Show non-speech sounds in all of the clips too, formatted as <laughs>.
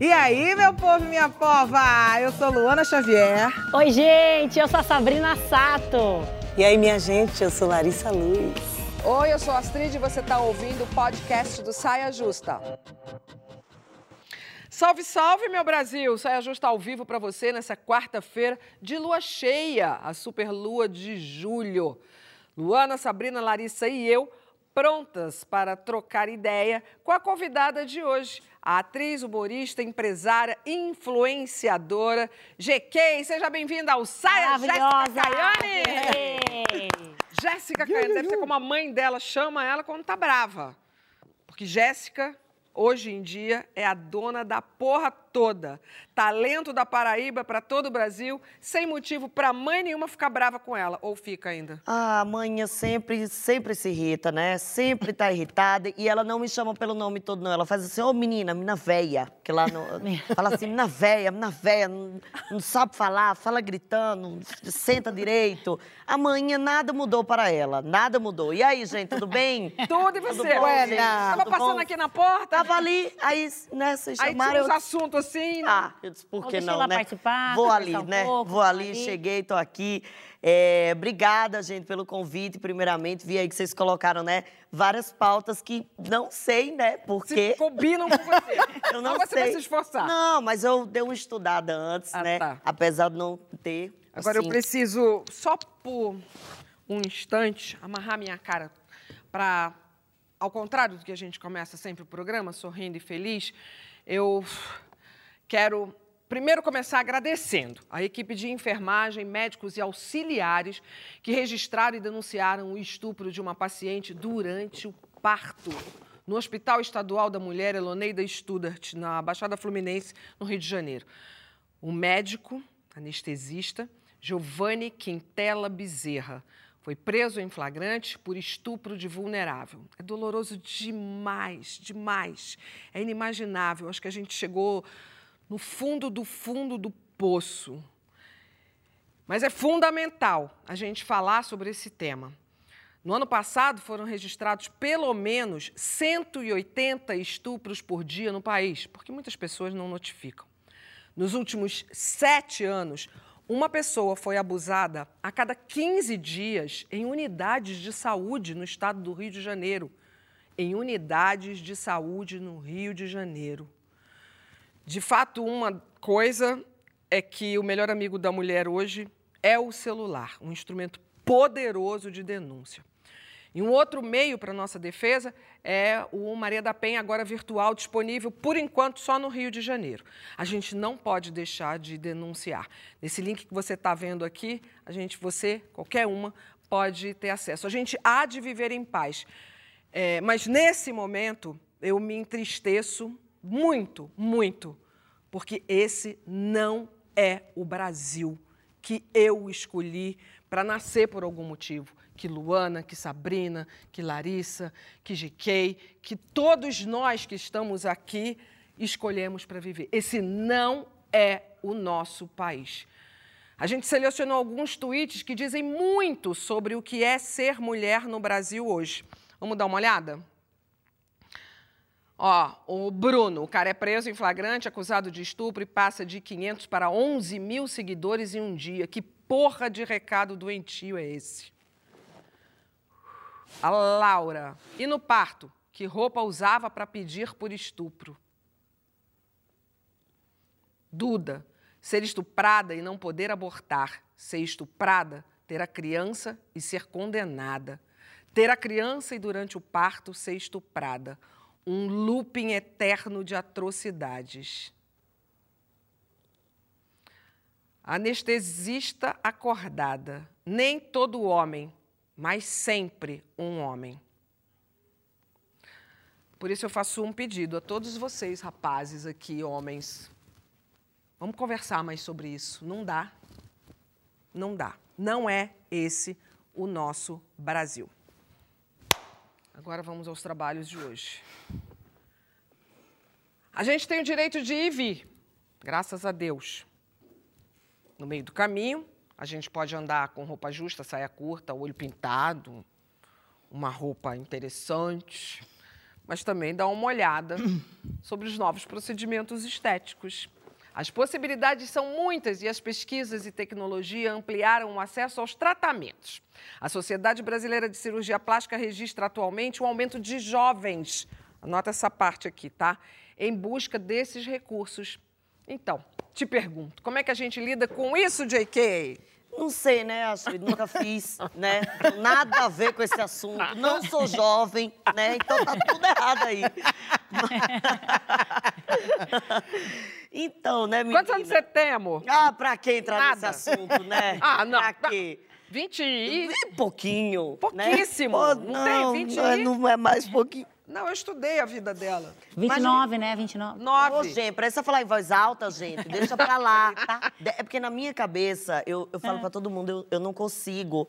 E aí, meu povo e minha pova? Eu sou Luana Xavier. Oi, gente, eu sou a Sabrina Sato. E aí, minha gente, eu sou Larissa Luz. Oi, eu sou a Astrid e você está ouvindo o podcast do Saia Justa. Salve, salve, meu Brasil! Saia Justa ao vivo para você nessa quarta-feira de lua cheia, a super lua de julho. Luana, Sabrina, Larissa e eu prontas para trocar ideia com a convidada de hoje, a atriz, humorista, empresária, influenciadora, GK. Seja bem-vinda ao Saia Jéssica Caiane! Jéssica Caiane, deve ser como a mãe dela chama ela quando tá brava. Porque Jéssica hoje em dia é a dona da porra toda. Talento da Paraíba para todo o Brasil, sem motivo para mãe nenhuma ficar brava com ela. Ou fica ainda? Ah, a mãe sempre, sempre se irrita, né? Sempre tá irritada. E ela não me chama pelo nome todo, não. Ela faz assim, ô oh, menina, menina véia. Que lá no... <laughs> Fala assim, menina véia, menina véia. Não, não sabe falar, fala gritando, senta direito. A manhã nada mudou para ela, nada mudou. E aí, gente, tudo bem? <laughs> Tudo e você? Tudo bom, Tava passando bom? aqui na porta? Tava ali, aí, né, vocês chamaram... Aí tinha uns assuntos Ah, eu disse, por que não, né? Vou ali, um né? Pouco, Vou ali, ali, cheguei, tô aqui. É, obrigada, gente, pelo convite, primeiramente. Vi aí que vocês colocaram, né, várias pautas que não sei, né, porque... Se combinam com você. <laughs> eu não, não você sei. vai se esforçar. Não, mas eu dei uma estudada antes, ah, né? Tá. Apesar de não ter, Agora assim... eu preciso, só por um instante, amarrar minha cara para... Ao contrário do que a gente começa sempre o programa, sorrindo e feliz, eu Quero primeiro começar agradecendo a equipe de enfermagem, médicos e auxiliares que registraram e denunciaram o estupro de uma paciente durante o parto no Hospital Estadual da Mulher Eloneida Studart, na Baixada Fluminense, no Rio de Janeiro. O médico, anestesista, Giovanni Quintela Bezerra, foi preso em flagrante por estupro de vulnerável. É doloroso demais, demais. É inimaginável. Acho que a gente chegou no fundo do fundo do poço. Mas é fundamental a gente falar sobre esse tema. No ano passado foram registrados pelo menos 180 estupros por dia no país, porque muitas pessoas não notificam. Nos últimos sete anos, uma pessoa foi abusada a cada 15 dias em unidades de saúde no estado do Rio de Janeiro. Em unidades de saúde no Rio de Janeiro. De fato, uma coisa é que o melhor amigo da mulher hoje é o celular, um instrumento poderoso de denúncia. E um outro meio para nossa defesa é o Maria da Penha, agora virtual, disponível por enquanto só no Rio de Janeiro. A gente não pode deixar de denunciar. Nesse link que você está vendo aqui, a gente, você, qualquer uma, pode ter acesso. A gente há de viver em paz. É, mas nesse momento eu me entristeço muito, muito, porque esse não é o Brasil que eu escolhi para nascer por algum motivo. Que Luana, que Sabrina, que Larissa, que GK, que todos nós que estamos aqui escolhemos para viver. Esse não é o nosso país. A gente selecionou alguns tweets que dizem muito sobre o que é ser mulher no Brasil hoje. Vamos dar uma olhada? Ó, o Bruno, o cara é preso em flagrante, acusado de estupro e passa de 500 para 11 mil seguidores em um dia. Que porra de recado doentio é esse? A Laura. E no parto? Que roupa usava para pedir por estupro? Duda. Ser estuprada e não poder abortar. Ser estuprada, ter a criança e ser condenada. Ter a criança e durante o parto ser estuprada um looping eterno de atrocidades. Anestesista acordada, nem todo homem, mas sempre um homem. Por isso eu faço um pedido a todos vocês, rapazes aqui, homens. Vamos conversar mais sobre isso. Não dá. Não dá. Não é esse o nosso Brasil. Agora vamos aos trabalhos de hoje. A gente tem o direito de ir e vir, graças a Deus. No meio do caminho, a gente pode andar com roupa justa, saia curta, olho pintado, uma roupa interessante, mas também dar uma olhada <clears throat> sobre os novos procedimentos estéticos. As possibilidades são muitas e as pesquisas e tecnologia ampliaram o acesso aos tratamentos. A Sociedade Brasileira de Cirurgia Plástica registra atualmente um aumento de jovens, anota essa parte aqui, tá? Em busca desses recursos. Então, te pergunto, como é que a gente lida com isso, JK? Não sei, né, Astrid? Nunca fiz, <laughs> né? Nada a ver com esse assunto. Não sou jovem, né? Então tá tudo errado aí. <laughs> Então, né, menina? Quantos anos você tem, amor? Ah, pra que entrar Nada. nesse assunto, né? <laughs> Ah, não. Pra quê? 20 e... Pouquinho. Pouquíssimo. Né? Pô, Não tem não, 20 não é- e- não é mais <laughs> pouquinho. Não, eu estudei a vida dela. 29, né? 29. Ô, Nove. gente, precisa falar em voz alta, gente. Deixa pra lá, tá? É porque na minha cabeça, eu, eu É. falo pra todo mundo, eu, eu não consigo.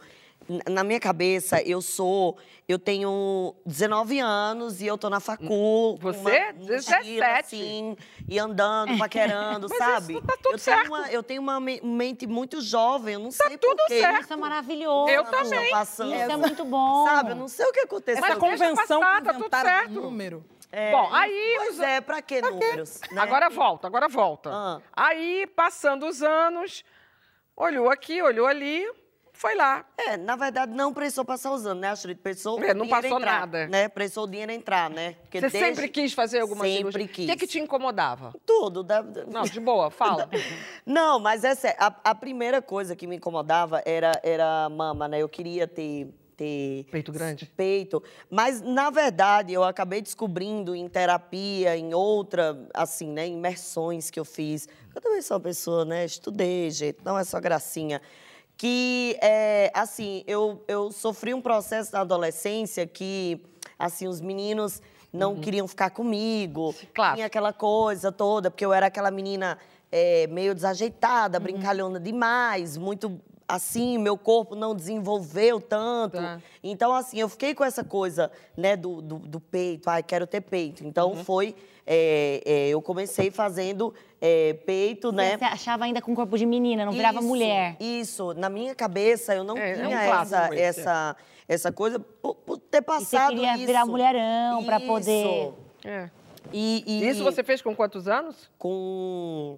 Na minha cabeça, eu sou. Eu tenho 19 anos e eu tô na facul. com Você? uma 17. assim, e andando, paquerando, <laughs> Mas sabe? isso tá tudo eu certo. tenho uma, eu tenho uma me- mente muito jovem, eu não sei tudo por quê. certo. Isso é maravilhoso. Eu estão também. passando. Isso é muito bom. Sabe, eu não sei o que aconteceu. Essa convenção passar, que tá tudo certo. do número. É, Bom, aí Pois os- é, pra que números? né? Agora volta, agora volta. Ah. Aí, passando os anos, olhou aqui, olhou ali, foi lá. É, na verdade, não precisou passar os anos, né, Astrid? Precisou É, não passou entrar, nada. Né? Precisou o dinheiro entrar, né? Porque Você desde- sempre quis fazer alguma Sempre cirurgia? quis. O que, que te incomodava? Tudo. da- Não, de boa, fala. <laughs> Não, mas essa, a, a primeira coisa que me incomodava era, era a mama, né? Eu queria ter, ter... Peito grande? Peito. Mas, na verdade, eu acabei descobrindo em terapia, em outra, assim, né? Imersões que eu fiz. Eu também sou uma pessoa, né? Estudei, gente. Não é só gracinha. Que, é, assim, eu, eu sofri um processo na adolescência que, assim, os meninos não queriam ficar comigo. Claro. Tinha aquela coisa toda, porque eu era aquela menina é, meio desajeitada, brincalhona demais, muito assim, meu corpo não desenvolveu tanto. Tá. Então, assim, eu fiquei com essa coisa, né, do, do, do peito, ai, quero ter peito. Então, foi, é, é, eu comecei fazendo é, peito, né? Você achava ainda com corpo de menina, não virava Isso, mulher. Isso, na minha cabeça eu não É, é um tinha clássico essa, é. essa, essa coisa por, por ter E você passado queria isso. virar mulherão pra Isso. poder. É. E, e- Isso você fez com quantos anos? com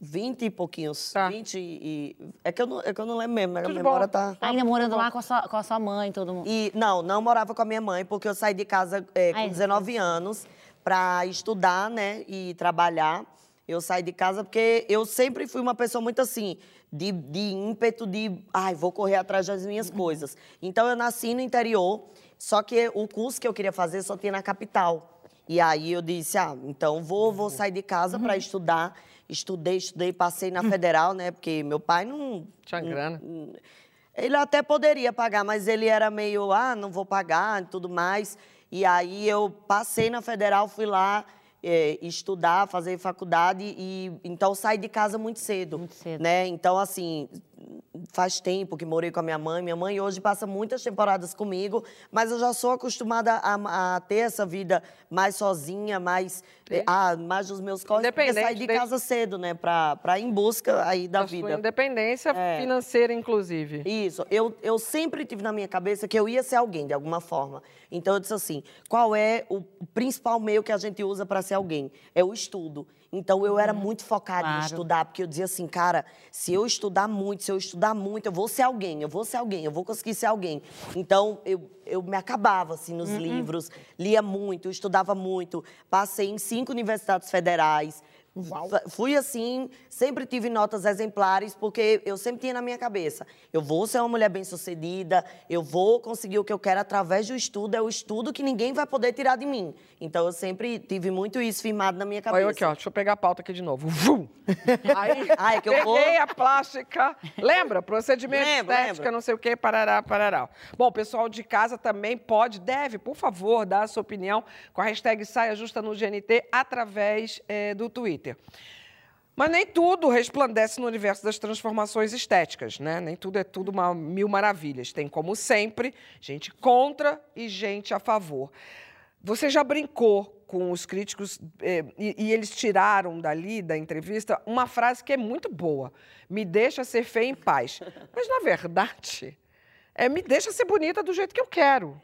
20 e pouquinhos. Tá. 20 e. É que eu não, é que eu não lembro mesmo, a Tudo memória bom. tá. Ainda morando lá com a sua, com a sua mãe, todo mundo. E não, não morava com a minha mãe, porque eu saí de casa é, Ah, é. com 19 anos para estudar, né, e trabalhar. Eu saí de casa porque eu sempre fui uma pessoa muito assim, de, de ímpeto de, ai, vou correr atrás das minhas coisas. Então eu nasci no interior, só que o curso que eu queria fazer só tinha na capital. E aí eu disse, ah, então vou, vou sair de casa para estudar. Estudei, estudei, passei na federal, né, porque meu pai não Tinha grana. ele até poderia pagar, mas ele era meio, ah, não vou pagar e tudo mais. E aí eu passei na federal, fui lá eh, estudar, fazer faculdade e então saí de casa muito cedo. Muito cedo. Né? Então, assim, faz tempo que morei com a minha mãe. Minha mãe hoje passa muitas temporadas comigo, mas eu já sou acostumada a, a ter essa vida mais sozinha, mais, eh, ah, mais dos meus corres, porque saí de casa cedo, né? Pra, pra ir em busca aí da Da sua vida. independência É. financeira, inclusive. Isso. Eu, eu sempre tive na minha cabeça que eu ia ser alguém, de alguma forma. Então, eu disse assim: qual é o principal meio que a gente usa para ser alguém? É o estudo. Então, eu era muito focada em Claro. estudar, porque eu dizia assim, cara, se eu estudar muito, se eu estudar muito, eu vou ser alguém, eu vou ser alguém, eu vou conseguir ser alguém. Então, eu, eu me acabava, assim, nos livros, lia muito, estudava muito, passei em cinco universidades federais. Fa- Fui assim, sempre tive notas exemplares, porque eu sempre tinha na minha cabeça: eu vou ser uma mulher bem-sucedida, eu vou conseguir o que eu quero através do estudo, é o estudo que ninguém vai poder tirar de mim. Então eu sempre tive muito isso firmado na minha Olha cabeça. eu aqui, ó. Deixa eu pegar a pauta aqui de novo. Vum! <laughs> Aí, Ah, é que eu peguei vou- a plástica. Lembra? Procedimento Lembro, estética, lembro. não sei o quê, parará, parará. Bom, o pessoal de casa também pode, deve, por favor, dar a sua opinião com a hashtag Saia Justa no GNT através eh, do Twitter. Mas nem tudo resplandece no universo das transformações estéticas, né? Nem tudo é tudo uma mil maravilhas. Tem, como sempre, gente contra e gente a favor. Você já brincou com os críticos eh, e, e eles tiraram dali, da entrevista, uma frase que é muito boa. Me deixa ser feia em paz. Mas, na verdade, é me deixa ser bonita do jeito que eu quero.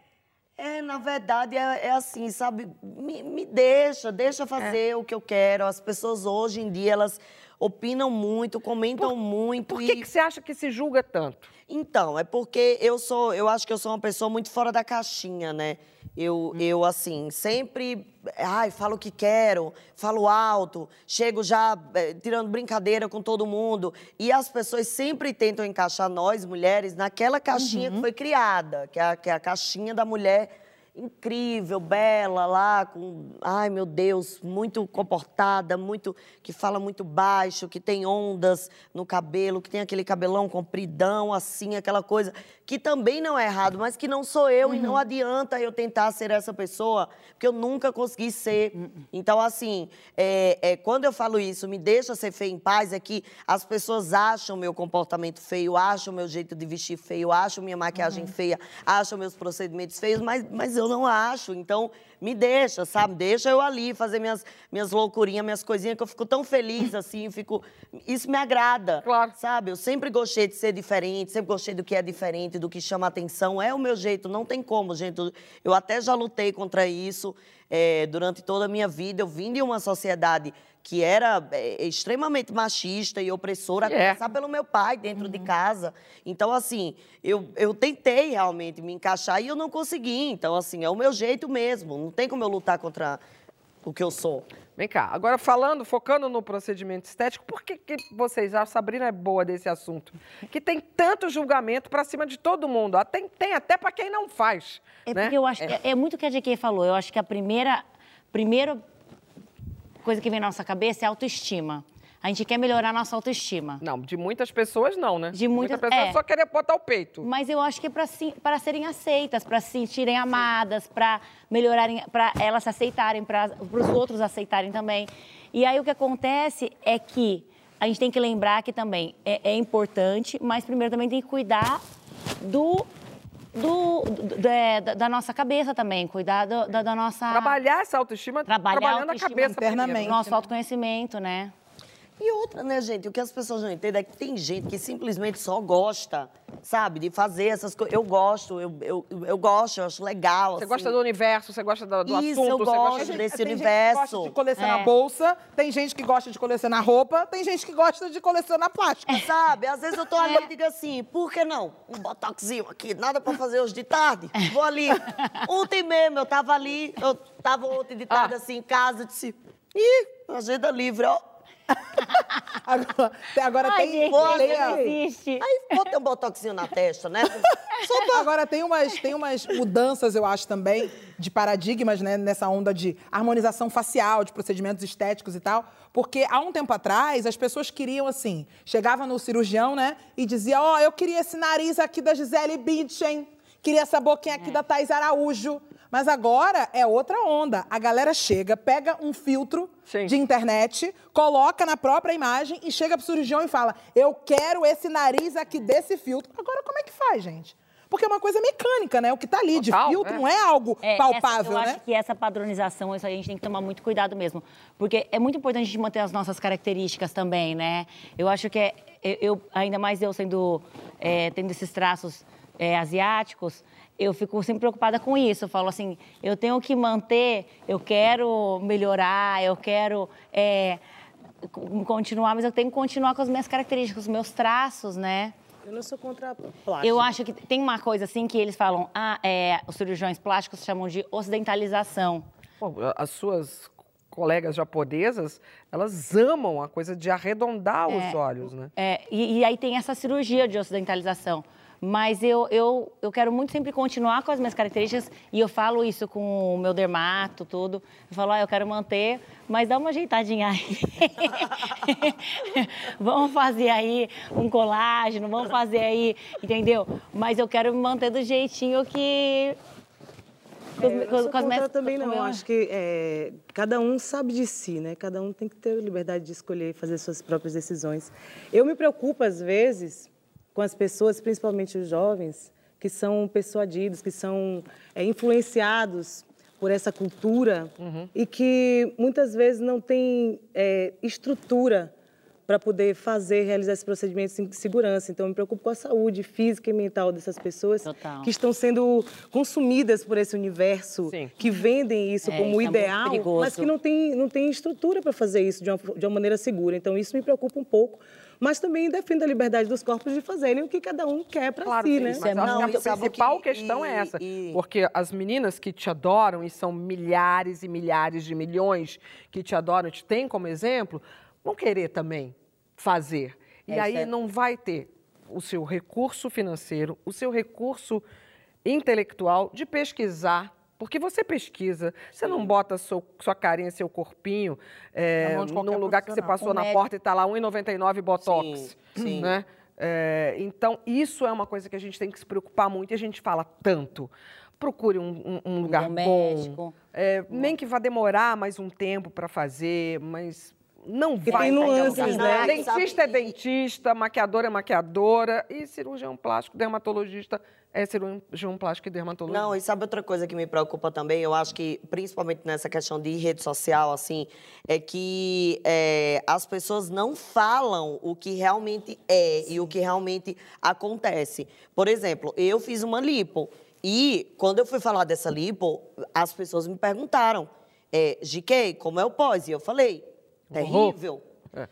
É, na verdade, é, é assim, sabe? Me, me deixa, deixa fazer É. o que eu quero. As pessoas hoje em dia, elas opinam muito, comentam muito. Por e... que, que você acha que se julga tanto? Então, é porque eu sou, eu acho que eu sou uma pessoa muito fora da caixinha, né? Eu, eu assim, sempre, ai, falo o que quero, falo alto, chego já eh, tirando brincadeira com todo mundo. E as pessoas sempre tentam encaixar nós, mulheres, naquela caixinha que foi criada, que é, a, que é a caixinha da mulher incrível, bela lá, com, ai meu Deus, muito comportada, muito que fala muito baixo, que tem ondas no cabelo, que tem aquele cabelão compridão assim, aquela coisa que também não é errado, mas que não sou eu e não adianta eu tentar ser essa pessoa, porque eu nunca consegui ser. Então assim, é, é, quando eu falo isso, me deixa ser feia em paz, é que as pessoas acham meu comportamento feio, acham meu jeito de vestir feio, acham minha maquiagem feia, acham meus procedimentos feios, mas, mas eu não acho. Então, me deixa, sabe? Deixa eu ali fazer minhas, minhas loucurinhas, minhas coisinhas, que eu fico tão feliz assim, fico. Isso me agrada. Claro. Sabe? Eu sempre gostei de ser diferente, sempre gostei do que é diferente, do que chama atenção. É o meu jeito, não tem como, gente. Eu- Eu até já lutei contra isso eh, durante toda a minha vida. Eu vim de uma sociedade que era eh, extremamente machista e opressora, a É. começar pelo meu pai dentro de casa. Então, assim, eu, eu tentei realmente me encaixar e eu não consegui. Então, assim, é o meu jeito mesmo. Não tem como eu lutar contra o que eu sou. Vem cá, agora falando, focando no procedimento estético, por que, que vocês acham, Sabrina é boa desse assunto, que tem tanto julgamento pra cima de todo mundo? Tem, tem até pra quem não faz. É né? porque eu acho que é, é muito o que a GQ falou. Eu acho que a primeira, primeira coisa que vem na nossa cabeça é a autoestima. A gente quer melhorar a nossa autoestima. Não, de muitas pessoas não, né? De muitas- Muita pessoa é. só querer botar o peito. Mas eu acho que é para serem aceitas, para se sentirem amadas, para melhorarem, para elas se aceitarem, para os outros aceitarem também. E aí o que acontece é que a gente tem que lembrar que também é, é importante, mas primeiro também tem que cuidar do, do, do- da, da- nossa cabeça também, cuidar do- da, da nossa Trabalhar essa autoestima, Trabalhar a trabalhando a autoestima cabeça internamente. primeiro, né? nosso autoconhecimento, né? E outra, né, gente? O que as pessoas não entendem é que tem gente que simplesmente só gosta, sabe, de fazer essas coisas. Eu gosto, eu, eu, eu gosto, eu acho legal. Você assim. gosta do universo, você gosta do, do Isso, assunto, eu você gosto gosta de... desse tem universo. Gente que gosta de colecionar É. bolsa, tem gente que gosta de colecionar roupa, tem gente que gosta de colecionar plástico. Sabe? Às vezes eu tô ali e digo assim, por que não? Um botoxinho aqui, nada pra fazer hoje de tarde. Vou ali. Ontem mesmo, eu tava ali, eu tava ontem de tarde Ah. assim em casa, eu disse, ih, agenda livre, ó. <laughs> Agora, agora Ai, tem. gente, boa, tem a- existe. Aí bota um botoxinho na testa, né? <laughs> Só pra... Agora tem umas, tem umas mudanças, eu acho, também, de paradigmas, né, nessa onda de harmonização facial, de procedimentos estéticos e tal. Porque há um tempo atrás, as pessoas queriam, assim, chegava no cirurgião, né, e dizia: Ó, eu queria esse nariz aqui da Gisele Bündchen, queria essa boquinha aqui da Thais Araújo. Mas agora é outra onda. A galera chega, pega um filtro Sim. de internet, coloca na própria imagem e chega pro cirurgião e fala: Eu quero esse nariz aqui desse filtro. Agora, como é que faz, gente? Porque é uma coisa mecânica, né? O que tá ali Total, de filtro é. não é algo É, palpável, essa, eu né? acho que essa padronização, isso aí a gente tem que tomar muito cuidado mesmo. Porque é muito importante a gente manter as nossas características também, né? Eu acho que é, eu, eu- ainda mais eu sendo, é, tendo esses traços é, asiáticos, eu fico sempre preocupada com isso. Eu falo assim, eu tenho que manter, eu quero melhorar, eu quero é, continuar, mas eu tenho que continuar com as minhas características, os meus traços, né? Eu não sou contra plástico. Eu acho que tem uma coisa assim que eles falam, ah, é, os cirurgiões plásticos chamam de ocidentalização. Pô, as suas colegas japonesas, elas amam a coisa de arredondar os olhos, né? É, e, e aí tem essa cirurgia de ocidentalização. Mas eu, eu, eu quero muito sempre continuar com as minhas características e eu falo isso com o meu dermato, tudo. Eu falo, ah, eu quero manter, mas dá uma ajeitadinha aí. <laughs> vamos fazer aí um colágeno, vamos fazer aí, entendeu? Mas eu quero me manter do jeitinho que... É, eu com as contra minhas- também, com não. meu- Acho que é, cada um sabe de si, né? Cada um tem que ter liberdade de escolher e fazer suas próprias decisões. Eu me preocupo, às vezes, com as pessoas, principalmente os jovens, que são persuadidos, que são é, influenciados por essa cultura e que muitas vezes não têm é, estrutura para poder fazer, realizar esses procedimentos em segurança. Então, eu me preocupo com a saúde física e mental dessas pessoas Total. que estão sendo consumidas por esse universo, Sim. que vendem isso É, como isso é ideal, perigoso. mas que não tem, não tem estrutura para fazer isso de uma, de uma maneira segura. Então, isso me preocupa um pouco. Mas também defendo a liberdade dos corpos de fazerem o que cada um quer para Claro, si, né? mas é muito- que a principal que- questão é e- essa. e- Porque as meninas que te adoram, e são milhares e milhares de milhões que te adoram, te têm como exemplo, vão querer também fazer. E É, aí isso é- não vai ter o seu recurso financeiro, o seu recurso intelectual de pesquisar. Porque você pesquisa, você não bota seu, sua carinha, seu corpinho é, num lugar que você passou Um na médico. porta e está lá 1,99 Botox. Sim, sim. Né? É, então, isso é uma coisa que a gente tem que se preocupar muito e a gente fala tanto. Procure um, um- um lugar bom bom. médico. É, nem que vá demorar mais um tempo para fazer, mas não vai. tem nuances, né? Dentista é dentista, maquiadora é maquiadora e cirurgião plástico, dermatologista é cirurgião plástico e dermatologista. Não, e sabe outra coisa que me preocupa também? Eu acho que, principalmente nessa questão de rede social, assim, é que é, as pessoas não falam o que realmente é e o que realmente acontece. Por exemplo, eu fiz uma lipo e, quando eu fui falar dessa lipo, as pessoas me perguntaram, é, GK, como é o pós? E eu falei, terrível.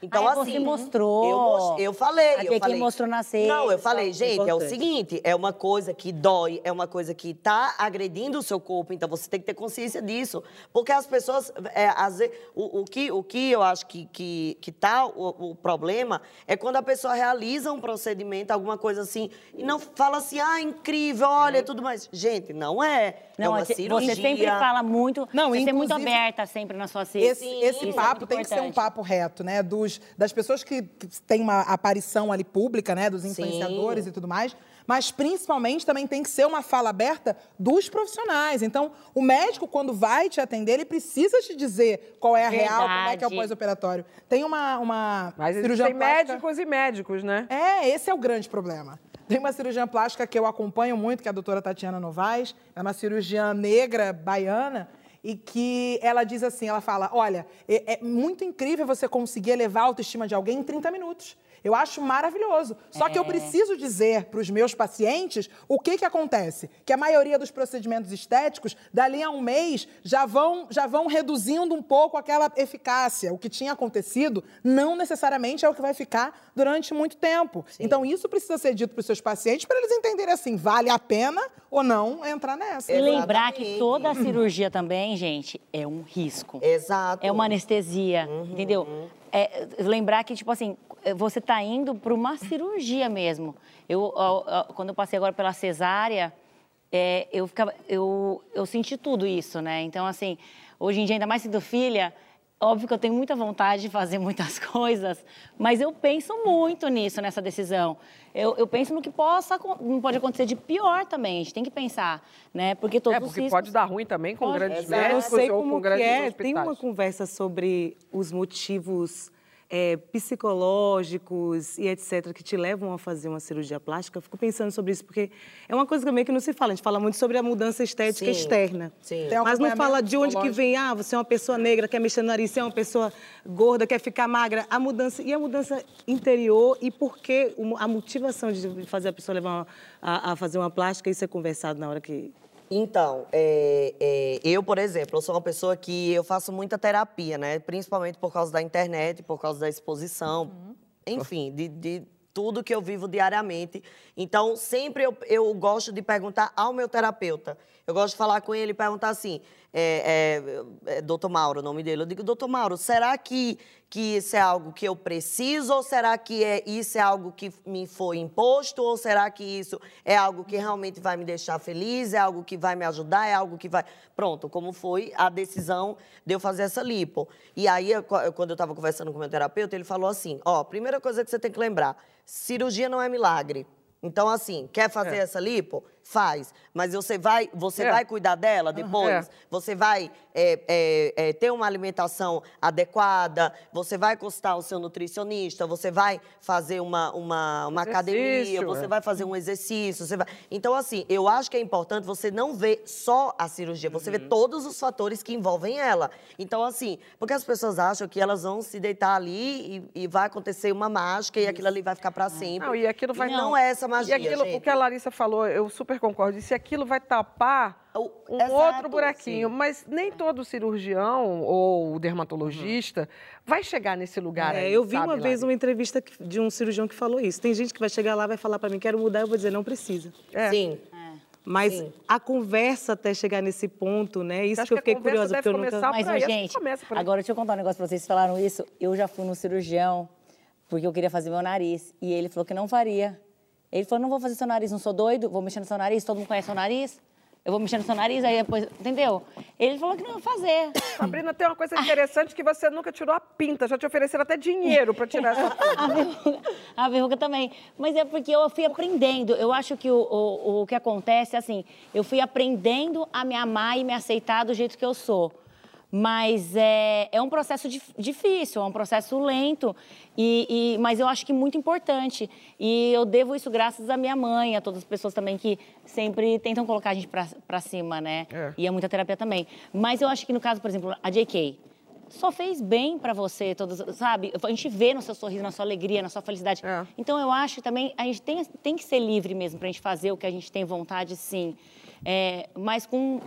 Então, Ah, assim, você mostrou. Eu, eu falei. A eu falei, mostrou nas Não, eu falei, tal. gente, é o Importante. seguinte, é uma coisa que dói, é uma coisa que está agredindo o seu corpo, então você tem que ter consciência disso. Porque as pessoas, é, às vezes, o, o que, o que eu acho que, que, que tá o, o problema é quando a pessoa realiza um procedimento, alguma coisa assim, e não fala assim, ah, incrível, olha, tudo mais. Gente, não é. é Não, uma você cirurgia. você sempre fala muito, Não, você é muito aberta sempre na sua redes. Esse, esse é papo muito tem que ser um importante. papo reto, né? Dos, das pessoas que, que têm uma aparição ali pública, né? Dos influenciadores e tudo mais. Mas, principalmente, também tem que ser uma fala aberta dos profissionais. Então, o médico, quando vai te atender, ele precisa te dizer qual é a real, como é que é o Verdade. pós-operatório. Tem uma, uma Mas cirurgiã tem plástica... médicos e médicos, né? É, esse é o grande problema. Tem uma cirurgiã plástica que eu acompanho muito, que é a doutora Tatiana Novaes. É uma cirurgiã negra, baiana, e que ela diz assim, ela fala, olha, é, é muito incrível você conseguir elevar a autoestima de alguém em 30 minutos. Eu acho maravilhoso. Só que eu preciso dizer para os meus pacientes o que, que acontece. Que a maioria dos procedimentos estéticos, dali a um mês, já vão, já vão reduzindo um pouco aquela eficácia. O que tinha acontecido não necessariamente é o que vai ficar durante muito tempo. Então, isso precisa ser dito para os seus pacientes para eles entenderem assim, vale a pena ou não entrar nessa. E lembrar que toda a cirurgia também, gente, é um risco. Exato. É uma anestesia, entendeu? É, lembrar que, tipo assim, você tá indo para uma cirurgia mesmo. Eu, quando eu passei agora pela cesárea, é, eu, ficava, eu, eu senti tudo isso, né? Então, assim, hoje em dia, ainda mais sendo filha, óbvio que eu tenho muita vontade de fazer <laughs> muitas coisas, mas eu penso muito nisso, nessa decisão. Eu, eu penso no que possa, não pode acontecer de pior também, a gente tem que pensar, né? Porque todos É, os porque riscos... pode dar ruim também com Pode. grandes Exato. Eu médicos sei ou como com que grandes é. hospitais. Tem uma conversa sobre os motivos é, psicológicos e etc. que te levam a fazer uma cirurgia plástica. Eu fico pensando sobre isso, porque é uma coisa também que não se fala. A gente fala muito sobre a mudança estética Sim, externa. sim. Mas não fala de onde que vem, ah, você é uma pessoa negra, quer mexer no nariz, você é uma pessoa gorda, quer ficar magra. A mudança, e a mudança interior e por que a motivação de fazer a pessoa levar uma- a, a fazer uma plástica, isso é conversado na hora que Então, é, é, eu, por exemplo, eu sou uma pessoa que eu faço muita terapia, né? Principalmente por causa da internet, por causa da exposição, enfim, de, de tudo que eu vivo diariamente. Então, sempre eu, eu gosto de perguntar ao meu terapeuta. Eu gosto de falar com ele e perguntar assim, é, é, é, doutor Mauro, o nome dele. Eu digo, doutor Mauro, será que, que isso é algo que eu preciso ou será que é, isso é algo que me foi imposto ou será que isso é algo que realmente vai me deixar feliz, é algo que vai me ajudar, é algo que vai... Pronto, como foi a decisão de eu fazer essa lipo. E aí, eu- quando eu estava conversando com o meu terapeuta, ele falou assim, ó, primeira coisa que você tem que lembrar, cirurgia não é milagre. Então, assim, quer fazer essa lipo? Faz. Mas você vai, você É. vai cuidar dela depois? É. Você vai é, é, é, ter uma alimentação adequada? Você vai consultar o seu nutricionista? Você vai fazer uma, uma, uma academia? Você é. vai fazer um exercício? Vai... Então, assim, eu acho que é importante você não ver só a cirurgia, você Uhum. vê todos os fatores que envolvem ela. Então, assim, porque as pessoas acham que elas vão se deitar ali e, e vai acontecer uma mágica e aquilo ali vai ficar para sempre. Não, e aquilo vai- não, é essa magia, E aquilo, gente. o que a Larissa falou, eu super concordo. E se aquilo vai tapar um exato, outro buraquinho, sim. mas nem todo cirurgião ou dermatologista vai chegar nesse lugar É, aí, eu vi sabe, uma vez Lari? uma entrevista de um cirurgião que falou isso. Tem gente que vai chegar lá, vai falar para mim, quero mudar, eu vou dizer, não precisa. É. Sim. Mas a conversa até chegar nesse ponto, né? Isso acho que eu fiquei curiosa, porque eu nunca... Mas, aí, gente, começa por aí. agora deixa eu contar um negócio pra vocês. Vocês falaram isso. Eu já fui no cirurgião porque eu queria fazer meu nariz. E ele falou que não faria. Ele falou, não vou fazer seu nariz, não sou doido, vou mexer no seu nariz, todo mundo conhece seu nariz. Eu vou mexer no seu nariz, aí depois, entendeu? Ele falou que não ia fazer. <coughs> Sabrina, tem uma coisa interessante que você nunca tirou a pinta. Já te ofereceram até dinheiro para tirar essa pinta. <laughs> A verruga, a verruga também. Mas é porque eu fui aprendendo. Eu acho que o, o, o que acontece é assim, eu fui aprendendo a me amar e me aceitar do jeito que eu sou. Mas é, é um processo dif- difícil, é um processo lento, e, e- mas eu acho que muito importante. E eu devo isso graças à minha mãe, a todas as pessoas também que sempre tentam colocar a gente pra cima, né? É. E é muita terapia também. Mas eu acho que no caso, por exemplo, a JK, só fez bem pra você, todos, sabe? A gente vê no seu sorriso, na sua alegria, na sua felicidade. É. Então eu acho que também a gente tem, tem que ser livre mesmo pra gente fazer o que a gente tem vontade, sim. É, mas com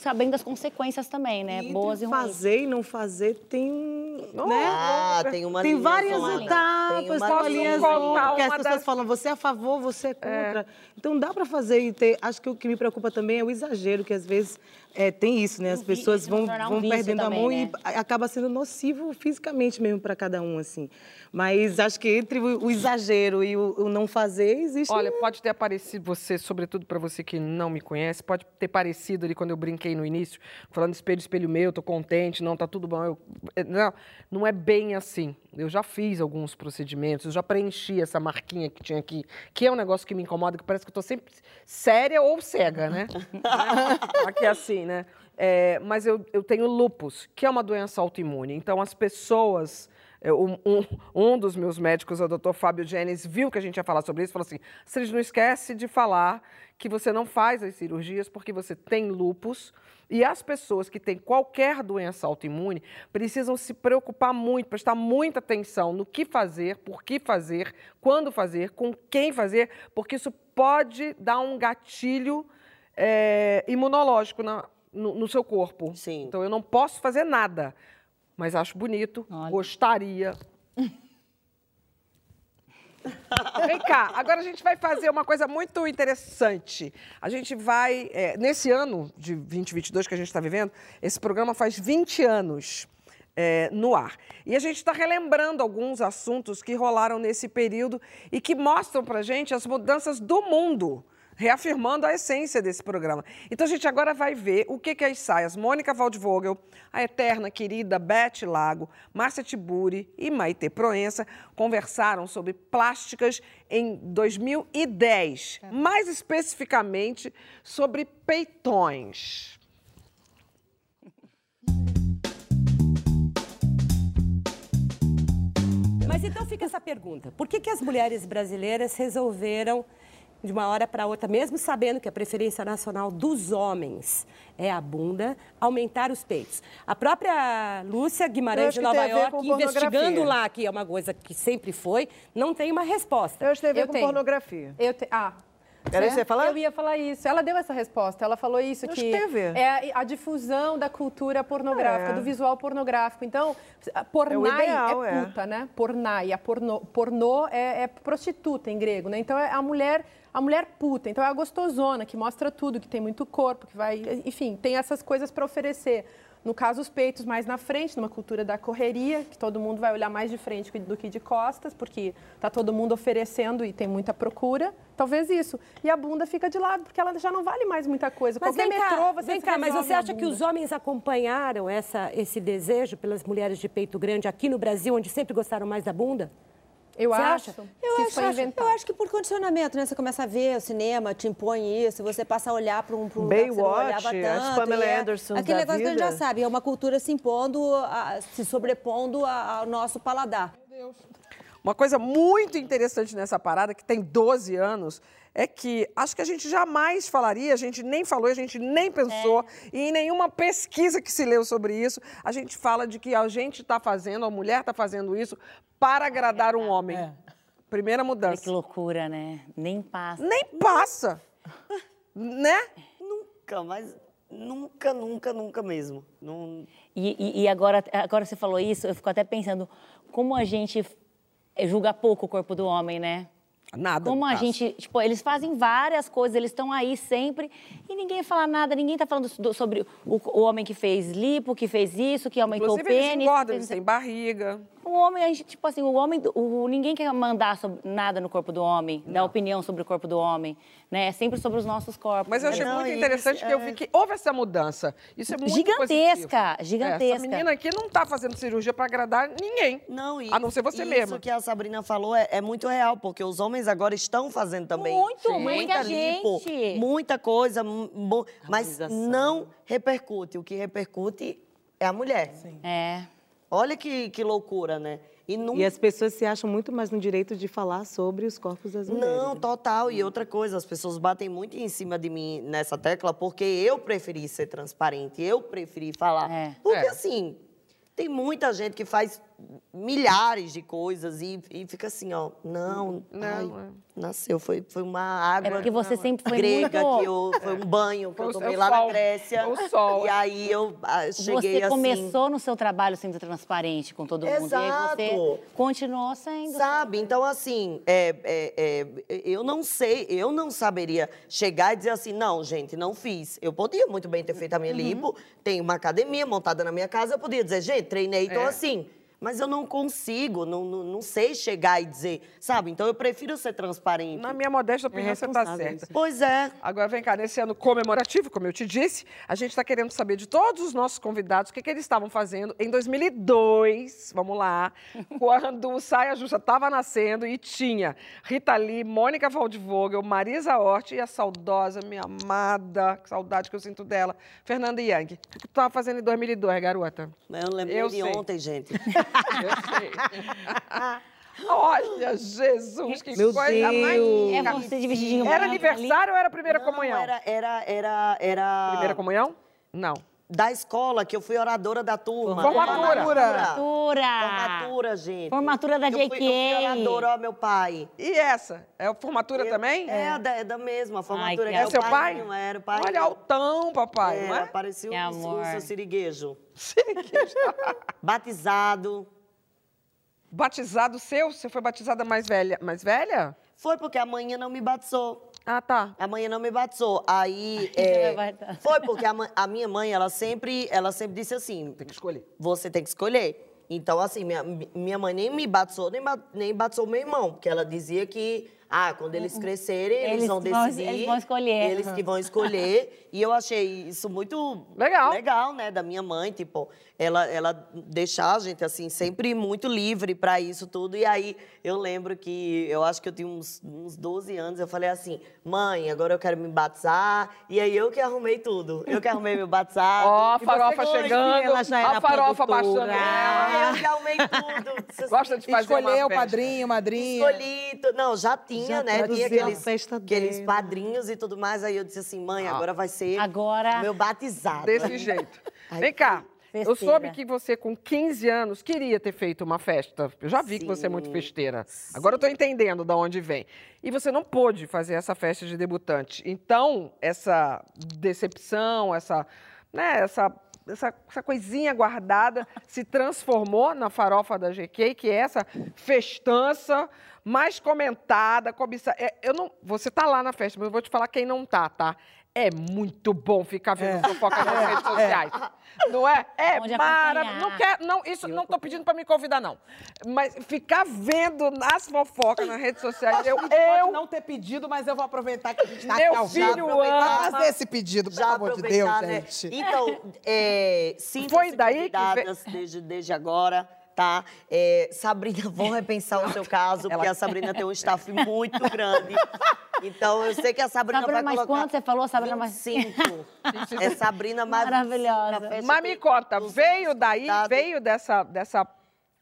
sabendo das consequências também, né? entre Boas e ruins. fazer e não fazer tem, né? Ah, tem uma Tem linha várias. Tem etapas, uma tem uma porque as uma pessoas das- falam, você é a favor, você é contra. Então dá para fazer e ter. Acho que o que me preocupa também é o exagero, que às vezes é, tem isso, né? As pessoas vão, tornar um vão vício perdendo a também, mão né? e acaba sendo nocivo fisicamente mesmo para cada um, assim. Mas acho que entre o, exagero e o, o não fazer, existe. Olha, pode ter aparecido você, sobretudo para você que não me conhece, pode ter parecido ali quando eu brinquei no início, falando espelho, espelho meu, tô contente, não, tá tudo bom. Eu- eh, não, não é bem assim. Eu já fiz alguns procedimentos, eu já preenchi essa marquinha que tinha aqui, que é um negócio que me incomoda, que parece que eu tô sempre séria ou cega, né? <laughs> aqui assim, né? É, mas eu, eu tenho lupus, que é uma doença autoimune. Então, as pessoas é, Um, um- um dos meus médicos, o doutor Fábio Genes, viu que a gente ia falar sobre isso e falou assim: Astrid, não esquece de falar que você não faz as cirurgias porque você tem lupus. E as pessoas que têm qualquer doença autoimune precisam se preocupar muito, prestar muita atenção no que fazer, por que fazer, quando fazer, com quem fazer, porque isso pode dar um gatilho é, imunológico na- no, no seu corpo. Sim. Então eu não posso fazer nada, mas acho bonito, Olha. gostaria. Vem cá, agora a gente vai fazer uma coisa muito interessante. A gente vai, é, nesse ano de 2022 que a gente está vivendo, esse programa faz 20 anos é, no ar. E a gente está relembrando alguns assuntos que rolaram nesse período e que mostram para gente as mudanças do mundo reafirmando a essência desse programa. Então a gente agora vai ver o que, que as saias Mônica Waldvogel, a eterna querida Beth Lago, Márcia Tiburi e Maite Proença conversaram sobre plásticas em 2010, mais especificamente sobre peitões. Mas então fica essa pergunta: por que, que as mulheres brasileiras resolveram, de uma hora para outra, mesmo sabendo que a preferência nacional dos homens é a bunda, aumentar os peitos? A própria Lúcia Guimarães de Nova York, investigando lá, que é uma coisa que sempre foi, não tem uma resposta. Eu acho que tem a ver Eu com tenho. pornografia. Eu te... Ah. Era isso que você ia falar? Eu ia falar isso. Ela deu essa resposta. Ela falou isso Acho que ver. é a, a difusão da cultura pornográfica, É. do visual pornográfico. Então, pornai ideal, é é. puta, né? Pornai, a pornô, pornô é, é prostituta em grego, né? Então é a mulher a mulher puta, então é a gostosona que mostra tudo, que tem muito corpo, que vai, enfim, tem essas coisas para oferecer. No caso, os peitos mais na frente, numa cultura da correria, que todo mundo vai olhar mais de frente do que de costas, porque tá todo mundo oferecendo e tem muita procura. Talvez isso. E a bunda fica de lado, porque ela já não vale mais muita coisa. Mas Qualquer vem cá, metrô, você vem cá, mas você acha que os homens acompanharam essa, esse desejo pelas mulheres de peito grande aqui no Brasil, onde sempre gostaram mais da bunda? Eu Você acho acha? que Eu acho, foi acho- inventado. eu acho que por condicionamento, né? Você começa a ver o cinema, te impõe isso, você passa a olhar para um, pra um lugar que você não olhava as tanto. Pamela e é Andersons Aquele da negócio que a gente já vida. sabe, é uma cultura se impondo, a- se sobrepondo ao nosso paladar. Uma coisa muito interessante nessa parada, que tem 12 anos, é que acho que a gente jamais falaria, a gente nem falou, a gente nem pensou, e em nenhuma pesquisa que se leu sobre isso, a gente fala de que a gente está fazendo, a mulher está fazendo isso para agradar um homem. Primeira Olha mudança. que loucura, né? Nem passa. Nem passa. <laughs> né? Nunca, mas nunca, nunca, nunca mesmo. Não... E, e- e agora, agora você falou isso, eu fico até pensando como a gente julga pouco o corpo do homem, né? Nada. Como a passa. gente, tipo, eles fazem várias coisas, eles estão aí sempre e ninguém fala nada, ninguém tá falando do- sobre o, o homem que fez lipo, que fez isso, que aumentou Inclusive, o eles pênis. engordam, fez- eles têm barriga. O homem, a gente, tipo assim, o homem, o, ninguém quer mandar sobre, nada no corpo do homem, dar opinião sobre o corpo do homem, né? É sempre sobre os nossos corpos. Mas eu achei Não, muito isso, interessante que eu é. vi que houve essa mudança. Isso é muito Gigantesca, positivo. gigantesca. Essa menina aqui não está fazendo cirurgia para agradar ninguém. Não, e a não ser você isso mesma. que a Sabrina falou é, é muito real, porque os homens agora estão fazendo também. Muito, Sim. muita muita lipo, gente. muita coisa, mas não repercute. O que repercute é a mulher. É. Olha que, que loucura, né? E não E as pessoas se acham muito mais no direito de falar sobre os corpos das mulheres. Não, né? total. E outra coisa, as pessoas batem muito em cima de mim nessa tecla porque eu preferi ser transparente, eu preferi falar. É. Porque, É. assim, tem muita gente que faz milhares de coisas e, e fica assim, ó, não, Não, ai, é. nasceu, foi, foi uma água É porque você sempre foi grega muito- que eu, foi um banho que Foi eu o- tomei o lá na sol, Grécia. é o sol. E aí eu ah, cheguei Você assim... começou no seu trabalho sendo transparente com todo mundo. E aí você Exato. continuou sendo. Sabe? Então, assim, é, é, é, eu não sei, eu não saberia chegar e dizer assim, não, gente, não fiz. Eu podia muito bem ter feito a minha lipo, tenho uma academia montada na minha casa, eu podia dizer, gente, treinei, então É. assim. Mas eu não consigo, não, não, não sei chegar e dizer, sabe? Então eu prefiro ser transparente. Na minha modesta opinião, você está certa. Pois é. Agora, vem cá, nesse ano comemorativo, como eu te disse, a gente está querendo saber de todos os nossos convidados o que, que eles estavam fazendo em 2002, vamos lá, quando o Saia Justa estava nascendo e tinha Rita Lee, Mônica Waldvogel, Marisa Hort e a saudosa, minha amada, que saudade que eu sinto dela, Fernanda Young. O que tu estava fazendo em 2002, garota? Eu lembrei Eu de sei. ontem, gente. <laughs> Eu sei. Olha, Jesus, que Meu coisa Deus. mais... É você de vestidinho Era branco ali. aniversário ou era primeira Não, comunhão? Era, era, era, era... Primeira comunhão? Não. Da escola, que eu fui oradora da turma. Formatura. Formatura. Formatura, gente. Formatura da Eu fui, eu fui JK. oradora, ó, meu pai. E essa? É a formatura Eu- também? É, da, é da mesma, a formatura. que que É o seu pai? padrinho Era o pai. Olha, altão, papai, não Era, é? parecia o, amor. o seu siriguejo. <laughs> Batizado. Batizado seu? Você foi batizada mais velha? Mais velha? Foi porque a manhã não me batizou. Ah, tá. A mãe não me batizou. Aí. Ai, <laughs> é, dar. foi porque a, mãe- a minha mãe, ela sempre, ela sempre disse assim: Tem que escolher. você tem que escolher. Então, assim, minha, minha mãe nem me batizou, nem, nem batizou meu irmão, porque ela dizia que, ah, quando eles crescerem, eles, Eles vão vão- decidir. eles vão escolher. Eles que vão escolher. E eu achei isso muito Legal. legal, né, da minha mãe, tipo, ela, ela deixar a gente, assim, sempre muito livre para isso tudo. E aí, eu lembro que, eu acho que eu tinha uns, uns 12 anos, eu falei assim, mãe, agora eu quero me batizar. E aí, eu que arrumei tudo. Eu que arrumei meu batizado. <laughs> Ó, a você farofa chegando, ela já era a farofa baixando produtora. É, eu que arrumei tudo. <laughs> Gosta de fazer Escolher uma o padrinho, madrinha. Escolhi, não, já tinha, Já né? Tinha aqueles, a aqueles padrinhos e tudo mais. Aí eu disse assim, mãe, agora vai ser Agora- meu batizado. Desse jeito. Aí Vem cá. Eu Festeira. soube que você, com 15 anos, queria ter feito uma festa. Eu já vi que você é muito festeira. Agora eu tô entendendo de onde vem. E você não pôde fazer essa festa de debutante. Então, essa decepção, essa, né, essa, essa, essa coisinha guardada se transformou na farofa da GK, que é essa festança mais comentada, cobiçada. É, eu não, você tá lá na festa, mas eu vou te falar quem não tá, tá? É muito bom ficar vendo fofoca nas redes sociais. Não é? É maravilhoso. Não quer, não, isso não tô pedindo para me convidar não. Mas ficar vendo as fofocas nas redes sociais, eu, eu não ter pedido, mas eu vou aproveitar que a gente tá Meu aqui ao filho ama. Fazer esse pedido, pelo amor de Deus, né? gente. Então, é, Foi daí que convidadas desde, desde agora. Tá? É, Sabrina, vão repensar o seu <laughs> caso, porque a Sabrina tem um staff <laughs> muito grande. Então, eu sei que a Sabrina, Sabrina vai mais colocar... quanto? Você falou, Sabrina mais- 25. <laughs> é Sabrina mais... Maravilhosa. Mas me conta, veio daí, veio dessa, dessa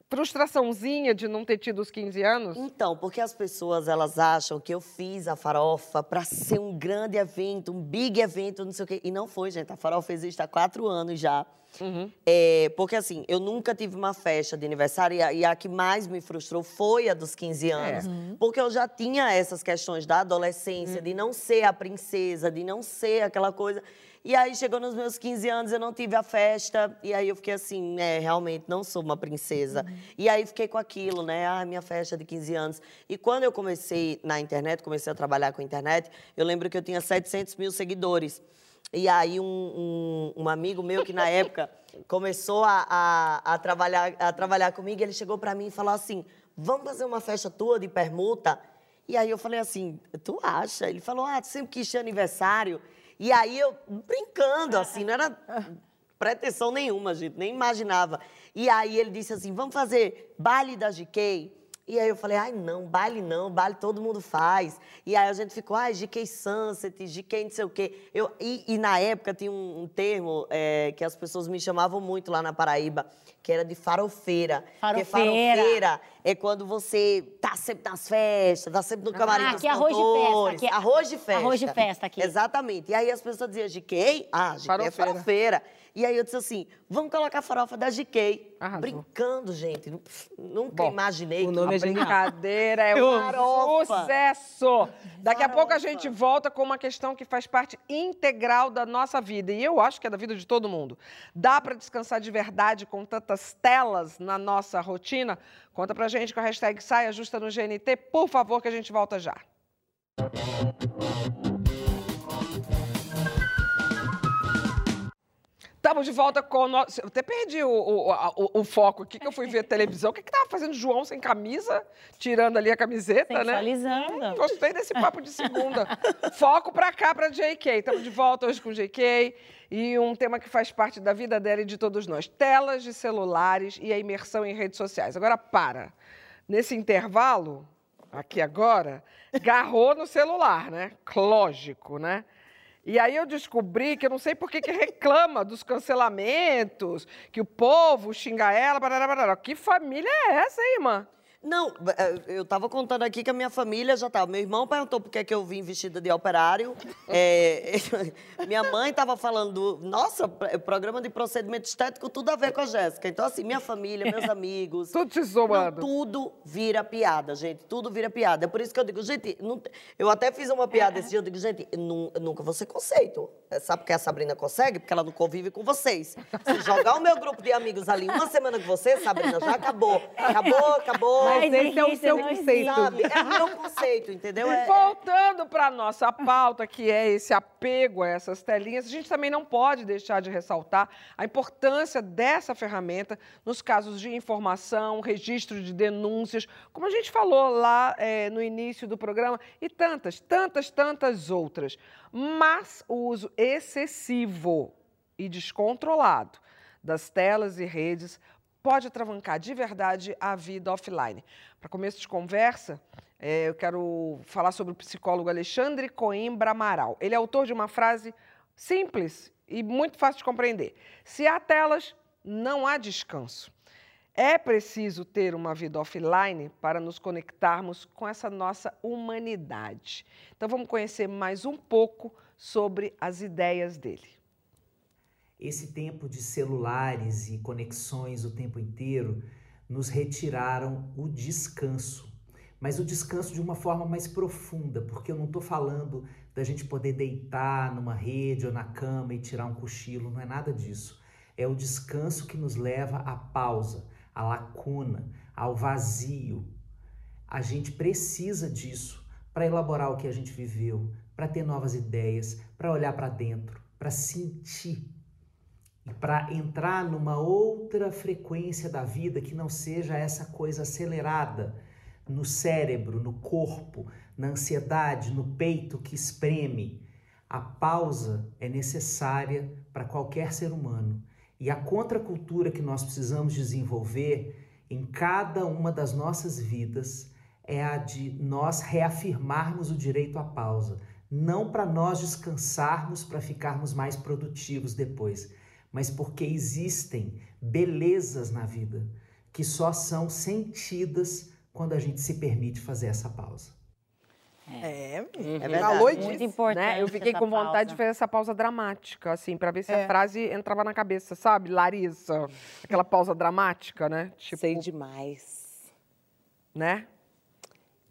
frustraçãozinha de não ter tido os 15 anos? Então, porque as pessoas elas acham que eu fiz a farofa para ser um grande evento, um big evento, não sei o quê. E não foi, gente. A farofa existe há quatro anos já. É, porque assim, eu nunca tive uma festa de aniversário e a, e a que mais me frustrou foi a dos 15 anos. Porque eu já tinha essas questões da adolescência, de não ser a princesa, de não ser aquela coisa. E aí chegou nos meus 15 anos, eu não tive a festa. E aí eu fiquei assim, né, realmente não sou uma princesa. E aí fiquei com aquilo, né? Ah, minha festa de 15 anos. E quando eu comecei na internet, comecei a trabalhar com a internet, eu lembro que eu tinha 700 mil seguidores. E aí um, um, um amigo meu que na época começou a, a, a trabalhar, a trabalhar comigo, ele chegou para mim e falou assim, vamos fazer uma festa tua de permuta? E aí eu falei assim, tu acha? Ele falou, ah, sempre quis ter aniversário. E aí eu, brincando, assim, não era pretensão nenhuma, gente, nem imaginava. E aí ele disse assim, vamos fazer baile da GK? E aí eu falei, ai não, baile não, baile todo mundo faz. E aí a gente ficou, ai, GK Sunset, GK não sei o quê. Eu, e, e na época tinha um, um termo é, que as pessoas me chamavam muito lá na Paraíba, que era de farofeira. Porque Farofeira. farofeira é quando você tá sempre nas festas, tá sempre no camarim Ah, dos aqui é arroz de festa, cantores. aqui é- Arroz de festa. arroz de festa aqui. Exatamente. E aí as pessoas diziam GK, ah, GK é Farofeira. farofeira. E aí eu disse assim, vamos colocar a farofa da GK. Arrasou. Brincando, gente. Nunca Bom, imaginei o que nome uma é. Brincadeira, é um amo. sucesso. Daqui a pouco a Farofa. gente volta com uma questão que faz parte integral da nossa vida. E eu acho que é da vida de todo mundo. Dá para descansar de verdade com tantas telas na nossa rotina? Conta pra gente com a hashtag Saia Justa no GNT, por favor, que a gente volta já. Estamos de volta com o nosso. Eu até perdi o, o, o- o foco aqui, que eu fui ver <laughs> televisão. O que estava fazendo João sem camisa, tirando ali a camiseta, né? Sensualizando. Gostei desse papo de segunda. Foco pra cá, pra JK. Estamos de volta hoje com JK e um tema que faz parte da vida dela e de todos nós: telas de celulares e a imersão em redes sociais. Agora, para. Nesse intervalo, aqui agora, garrou no celular, né? Lógico, né? E aí eu descobri que eu não sei por que reclama dos cancelamentos, que o povo xinga ela, barará, barará. Que família é essa, hein, irmã? Não, eh, eu tava contando aqui que a minha família já tava. Meu irmão perguntou por que, que eu vim vestida de operário. <laughs> É, <laughs> minha mãe tava falando, nossa, pr- programa de procedimento estético, tudo a ver com a Jéssica. Então, assim, minha família, meus <laughs> amigos. Tudo Não, zoando. tudo vira piada, gente. Tudo vira piada. É por isso que eu digo, gente, não eu até fiz uma piada esse dia, eu digo, gente, nunca vou ser conceito. É, Sabe por que a Sabrina consegue? Porque ela não convive com vocês. Se jogar o meu grupo de amigos ali uma semana com você, Sabrina, já acabou. Acabou, acabou. Mas esse é o seu conceito. Sabe? É o meu conceito, entendeu? É- Voltando para nossa pauta, que é esse apego a essas telinhas, a gente também não pode deixar de ressaltar a importância dessa ferramenta nos casos de informação, registro de denúncias, como a gente falou lá eh, no início do programa, e tantas, tantas, tantas outras. Mas o uso excessivo e descontrolado das telas e redes pode atravancar de verdade a vida offline. Para começo de conversa, eh, eu quero falar sobre o psicólogo Alexandre Coimbra Amaral. Ele é autor de uma frase simples e muito fácil de compreender. Se há telas, não há descanso. É preciso ter uma vida offline para nos conectarmos com essa nossa humanidade. Então vamos conhecer mais um pouco sobre as ideias dele. Esse tempo de celulares e conexões o tempo inteiro nos retiraram o descanso. Mas o descanso de uma forma mais profunda, porque eu não estou falando da gente poder deitar numa rede ou na cama e tirar um cochilo, não é nada disso. É o descanso que nos leva à pausa, à lacuna, ao vazio. A gente precisa disso para elaborar o que a gente viveu, para ter novas ideias, para olhar para dentro, para sentir para entrar numa outra frequência da vida que não seja essa coisa acelerada no cérebro, no corpo, na ansiedade, no peito que espreme. A pausa é necessária para qualquer ser humano. E a contracultura que nós precisamos desenvolver em cada uma das nossas vidas é a de nós reafirmarmos o direito à pausa, não para nós descansarmos para ficarmos mais produtivos depois, mas porque existem belezas na vida que só são sentidas quando a gente se permite fazer essa pausa. É, É falou verdade. e Muito disse. importante. Né? Eu fiquei essa com vontade pausa. de fazer essa pausa dramática, assim, pra ver se É. a frase entrava na cabeça, sabe? Larissa. Aquela pausa dramática, né? Tipo, Sei demais. né?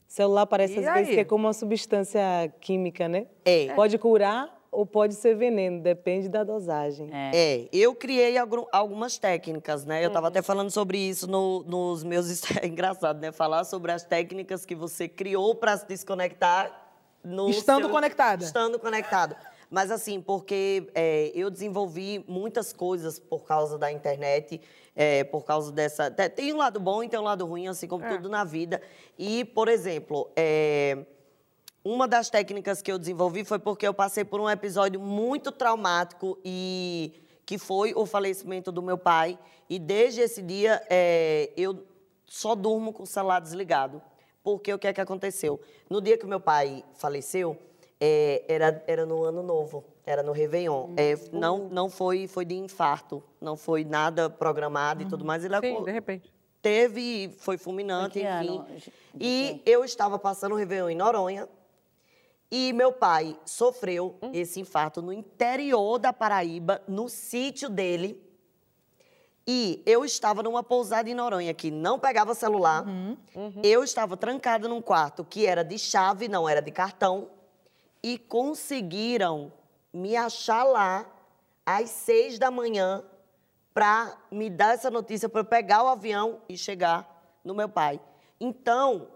Celular parece E às vezes aí? que é como uma substância química, né? É. Pode curar ou pode ser veneno, depende da dosagem. É, eu criei algum- algumas técnicas, né? Eu estava até falando sobre isso no- nos meus. <laughs> É engraçado, né? Falar sobre as técnicas que você criou para se desconectar. No Estando seu- conectada. Estando conectado. Mas assim, porque é, eu desenvolvi muitas coisas por causa da internet, é, por causa dessa. te- Tem um lado bom e tem um lado ruim, assim como tudo na vida. E, por exemplo, é, uma das técnicas que eu desenvolvi foi porque eu passei por um episódio muito traumático e que foi o falecimento do meu pai. E desde esse dia é, eu só durmo com o celular desligado. Porque o que é que aconteceu? No dia que meu pai faleceu, é, era, era no ano novo, era no Réveillon. É, não, não foi, foi de infarto, não foi nada programado e tudo mais. Ele Sim, de repente. teve, foi fulminante, enfim. ano? E eu estava passando o Réveillon em Noronha e meu pai sofreu esse infarto no interior da Paraíba, no sítio dele. E eu estava numa pousada em Noronha que não pegava celular. Eu estava trancada num quarto que era de chave, não era de cartão. E conseguiram me achar lá às seis da manhã para me dar essa notícia para eu pegar o avião e chegar no meu pai. Então,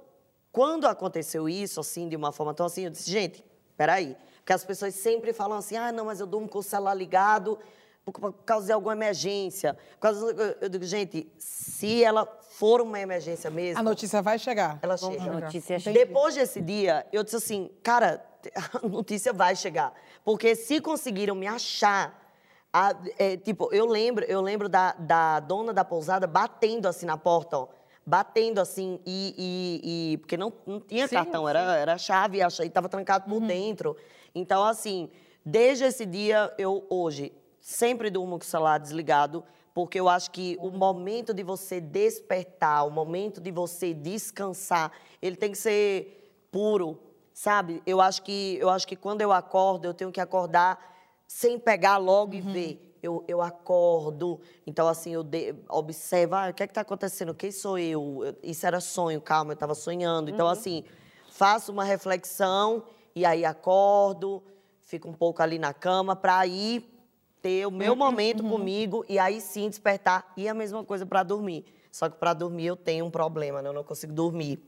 quando aconteceu isso, assim, de uma forma tão assim, eu disse, gente, peraí. Porque as pessoas sempre falam assim, ah, não, mas eu durmo com o celular ligado por, por causa de alguma emergência. Por causa, eu digo, gente, se ela for uma emergência mesmo, A notícia vai chegar. ela chega. A notícia chega. Depois desse dia, eu disse assim, cara, <laughs> a notícia vai chegar. Porque se conseguiram me achar, a- é, tipo, eu lembro, eu lembro da, da dona da pousada batendo assim na porta, ó. Batendo assim, e. e- e- porque não, não tinha Sim, cartão, era, era chave, e estava trancado por dentro. Então, assim, desde esse dia, eu hoje sempre durmo com o celular desligado, porque eu acho que o momento de você despertar, o momento de você descansar, ele tem que ser puro, sabe? Eu acho que eu acho que quando eu acordo, eu tenho que acordar sem pegar logo e ver. Eu, eu acordo, então assim, eu de, observo, ah, o que é que está acontecendo? Quem sou eu? Eu- Isso era sonho, calma, eu estava sonhando. Então, assim, faço uma reflexão e aí acordo, fico um pouco ali na cama para aí ter o meu momento comigo e aí sim despertar. E a mesma coisa para dormir. Só que para dormir eu tenho um problema, né? Eu não consigo dormir.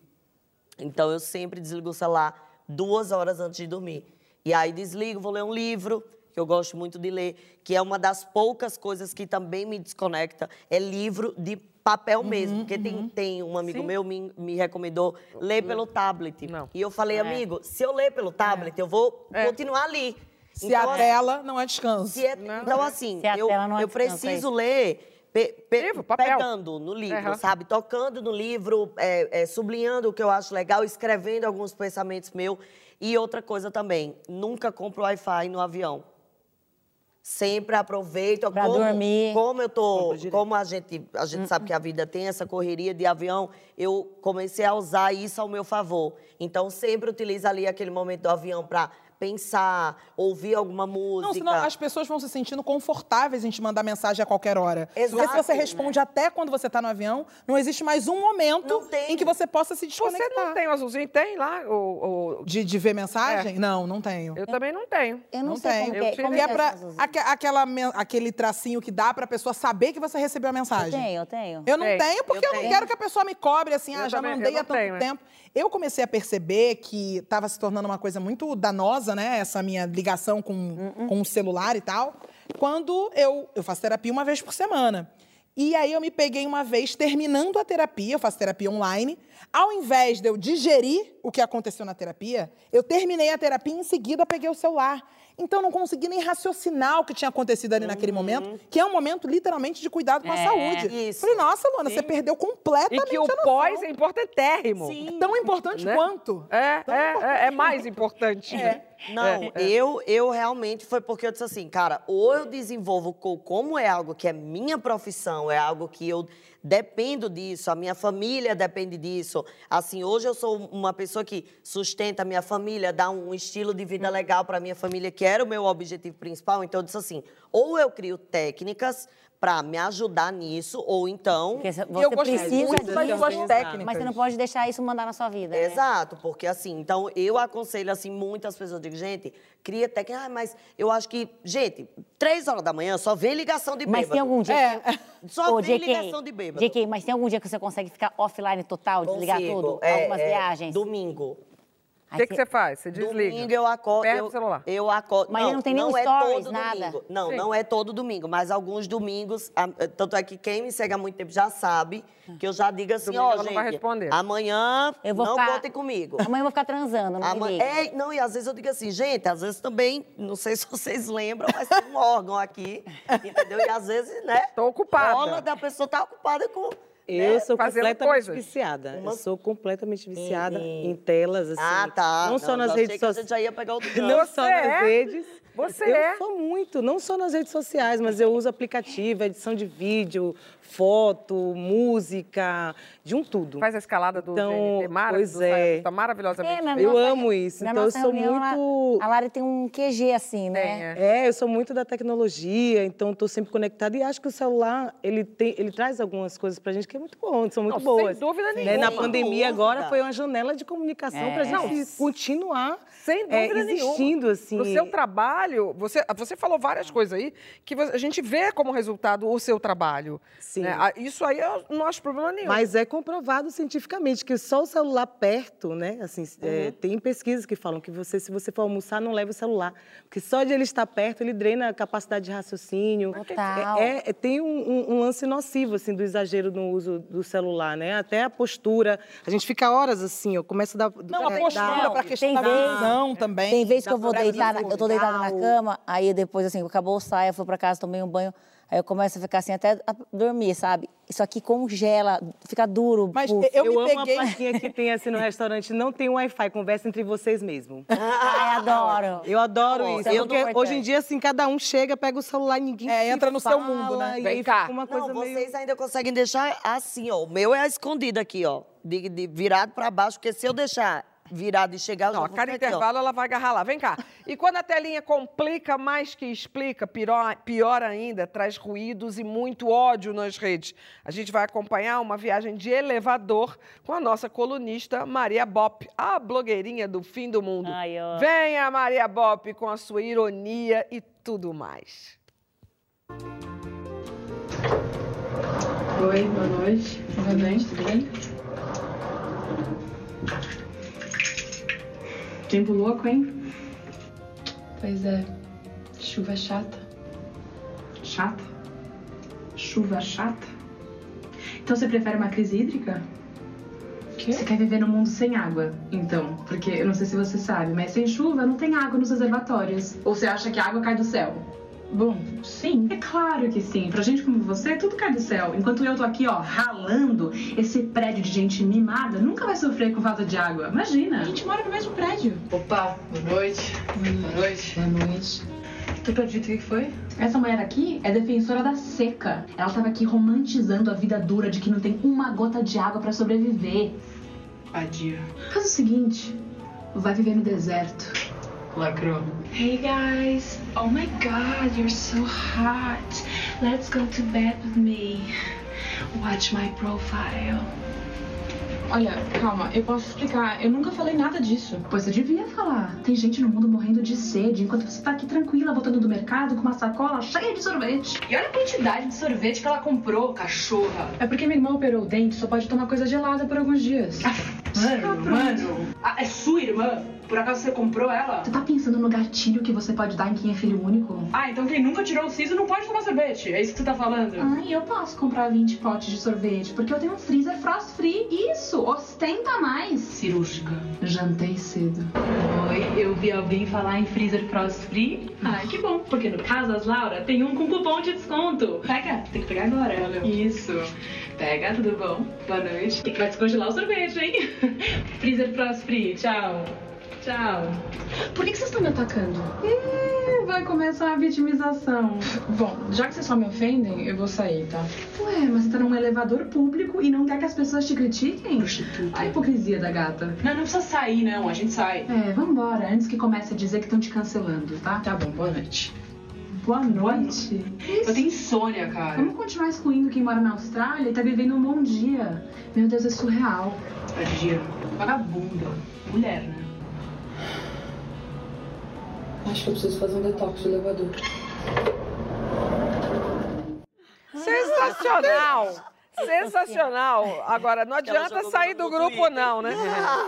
Então eu sempre desligo o celular duas horas antes de dormir. E aí desligo, vou ler um livro, que eu gosto muito de ler, que é uma das poucas coisas que também me desconecta, é livro de papel mesmo. Porque tem, tem um amigo meu me, me recomendou ler pelo tablet. Não. E eu falei, amigo, se eu ler pelo tablet, eu vou É. continuar ali. Se Então, a assim, tela não é descanso. se é- então, assim, eu, não é eu preciso é ler pe- pe- Livro, papel. pegando no livro, Aham. sabe? Tocando no livro, é, é, sublinhando o que eu acho legal, escrevendo alguns pensamentos meus. E outra coisa também, nunca compro Wi-Fi no avião. Sempre aproveito. Pra como, dormir. Como eu tô. Como a gente, a gente sabe que a vida tem essa correria de avião, eu comecei a usar isso ao meu favor. Então, sempre utilizo ali aquele momento do avião para pensar, ouvir alguma música. Não, senão as pessoas vão se sentindo confortáveis em te mandar mensagem a qualquer hora. Exato. Porque se você responde até quando você tá no avião, não existe mais um momento Não em que você possa se Você desconectar. não tem o azulzinho? Tem lá? O, o- De, de ver mensagem? Não, não tenho. Eu também não tenho. Eu não, Não sei tem. como Eu que é. Como é que pra aque- aquela, aquele tracinho que dá pra pessoa saber que você recebeu a Eu mensagem. tenho, eu tenho. Eu não Tem. tenho, porque Eu eu, não tenho. quero que a pessoa me cobre assim, Eu ah, já também- eu mandei não há tanto tenho, é. Eu comecei a perceber que estava se tornando uma coisa muito danosa, né? Essa minha ligação com, com o celular e tal. Quando eu, eu faço terapia uma vez por semana. E aí eu me peguei uma vez terminando a terapia, eu faço terapia online. Ao invés de eu digerir o que aconteceu na terapia, eu terminei a terapia e em seguida peguei o celular. Então eu não consegui nem raciocinar o que tinha acontecido ali naquele momento, que é um momento literalmente de cuidado com a É, saúde. isso. Falei, nossa, Luana, você perdeu E completamente que o a noção. pós é importantérrimo. É tão importante Né? quanto. É, é, é, é mais importante. É. Não, É, eu, eu realmente foi porque eu disse assim, cara, ou eu desenvolvo co- como é algo que é minha profissão, é algo que eu dependo disso, a minha família depende disso. Assim, hoje eu sou uma pessoa que sustenta a minha família, dá um estilo de vida legal para minha família, que era o meu objetivo principal. Então eu disse assim, ou eu crio técnicas para me ajudar nisso, ou então Porque você eu precisa muito disso, suas técnicas. mas você não pode deixar isso mandar na sua vida. né? Exato, porque assim, então eu aconselho assim muitas pessoas, digo, gente, cria técnica, ah, mas eu acho que, gente, três horas da manhã só vem ligação de bêbado. Mas tem algum dia. É. que- <laughs> Só Ô, vem JK, ligação de bêbado. JK, mas tem algum dia que você consegue ficar offline total, desligar Consigo. tudo? É, Algumas é, viagens? Domingo. O que, que você faz? Você desliga. Domingo eu acordo. Perde eu, o celular. Eu acordo. Mas não tem nenhum é stories, todo nada? domingo. Não, Sim. não é todo domingo, mas alguns domingos. Tanto é que quem me segue há muito tempo já sabe que eu já digo assim, ó, ela não vai responder. amanhã Eu vou não ficar- contem comigo. Amanhã eu vou ficar transando, não me Ama- liga. É, não, e às vezes eu digo assim, gente, às vezes também, não sei <laughs> se vocês lembram, mas tem um órgão aqui, entendeu? E às vezes, né? Tô ocupada. Rola da pessoa tá ocupada com. Eu sou fazendo completamente coisas. viciada. Uma- Eu sou completamente viciada em, telas, assim. Ah, tá. Não, só nas redes sociais. já ia pegar outro <laughs> Não só nas é? redes. Você eu é? sou muito, não só nas redes sociais, mas eu uso aplicativo, edição de vídeo, foto, música, de um tudo. Faz a escalada do Então, GNT mara, pois do é. Justa maravilhosamente. É, na Eu nossa- amo isso, na então eu sou reunião, a- muito- A Lari tem um QG assim, né? Tem, é. É, eu sou muito da tecnologia, então estou sempre conectada e acho que o celular ele tem, ele traz algumas coisas pra gente que é muito bom, são muito Não, sem boas. dúvida Né, nenhuma. Na Sem pandemia agora foi uma janela de comunicação pra gente continuar Sem é, dúvida nenhuma. existindo assim. No seu trabalho, você, você falou várias coisas aí que a gente vê como resultado o seu trabalho. Sim. né? Isso aí eu não acho problema nenhum. Mas é comprovado cientificamente que só o celular perto, né? Assim, é, tem pesquisas que falam que você, se você for almoçar, não leve o celular. Porque só de ele estar perto, ele drena a capacidade de raciocínio. Total. É, é- tem um, um- um lance nocivo, assim, do exagero no uso do celular, né? Até a postura. A gente fica horas assim, ó, começa a dar... Não, a é, postura para questão tem da vez- visão também. Tem vezes que eu vou deitar, eu tô deitada na. Cama, aí depois, assim, acabou o saia, fui pra casa, tomei um banho, aí eu começo a ficar assim até a dormir, sabe? Isso aqui congela, fica duro. Mas puf. eu, Eu, me amo peguei... a plaquinha que tem assim no restaurante, não tem Wi-Fi, conversa entre vocês mesmo. <laughs> Ai, adoro. Eu adoro Bom, isso, é muito porque importante. hoje em dia, assim, cada um chega, pega o celular e ninguém É, entra no seu fala, mundo, né? E Vem cá. fica uma coisa Não, meio... vocês ainda conseguem deixar assim, ó. O meu é escondido aqui, ó. De, de- virado pra baixo, porque se eu deixar virado e chegar, eu Não, a cada ficar aqui, intervalo ela vai agarrar lá. Vem cá. E quando a telinha complica mais que explica, pior, pior ainda, traz ruídos e muito ódio nas redes. A gente vai acompanhar uma viagem de elevador com a nossa colunista Maria Bop, a blogueirinha do fim do mundo. Ai, ó. Venha, Maria Bop, com a sua ironia e tudo mais. Oi, boa noite. Boa noite, tudo bem? Tempo louco, hein? Pois é. Chuva chata. Chata? Chuva chata? Então você prefere uma crise hídrica? Você quer viver num mundo sem água, então? Porque eu não sei se você sabe, mas sem chuva não tem água nos reservatórios. Ou você acha que a água cai do céu? Bom, sim, é claro que sim. Pra gente como você, tudo cai do céu. Enquanto eu tô aqui, ó, ralando, esse prédio de gente mimada nunca vai sofrer com falta de água. Imagina. A gente mora no mesmo prédio. Opa, boa noite. Boa noite. Boa noite. Tu acredita o que foi? Essa mulher aqui é defensora da seca. Ela tava aqui romantizando a vida dura de que não tem uma gota de água pra sobreviver. Vadia. Faz o seguinte, vai viver no deserto. Lacrou. Hey guys. Oh my god, you're so hot. Let's go to bed with me. Watch my profile. Olha, calma, eu posso explicar. Eu nunca falei nada disso. Pois você devia falar. Tem gente no mundo morrendo de sede, enquanto você tá aqui tranquila, voltando do mercado com uma sacola cheia de sorvete. E olha a quantidade de sorvete que ela comprou, cachorra. É porque minha irmã operou o dente, só pode tomar coisa gelada por alguns dias. mano, mano. é sua irmã? Por acaso você comprou ela? Tu tá pensando no gatilho que você pode dar em quem é filho único? Ah, então quem nunca tirou o siso não pode tomar sorvete. É isso que você tá falando? Ai, eu posso comprar 20 potes de sorvete, porque eu tenho um freezer frost free. Isso, ostenta mais. Cirúrgica. Jantei cedo. Oi, eu vi alguém falar em freezer frost free. Ai, que bom, porque no Casas Laura tem um com cupom de desconto. Pega, tem que pegar agora, olha. Isso. Pega, tudo bom? Boa noite. E que vai descongelar o sorvete, hein? <laughs> freezer frost free, tchau. Tchau. Por que, que vocês estão me atacando? Ih, vai começar a vitimização. Bom, já que vocês só me ofendem, eu vou sair, tá? Ué, mas você tá num elevador público e não quer que as pessoas te critiquem? Prostituta. A hipocrisia da gata. Não, não precisa sair, não. A gente sai. É, vambora, antes que comece a dizer que estão te cancelando, tá? Tá bom, boa noite. Boa noite? Eu tenho insônia, cara. Vamos continuar excluindo quem mora na Austrália e tá vivendo um bom dia. Meu Deus, é surreal. É dia. Vagabunda. Mulher, né? Acho que eu preciso fazer um detox de elevador. Sensacional! Sensacional! Agora, não adianta sair do grupo, Twitter. não, né?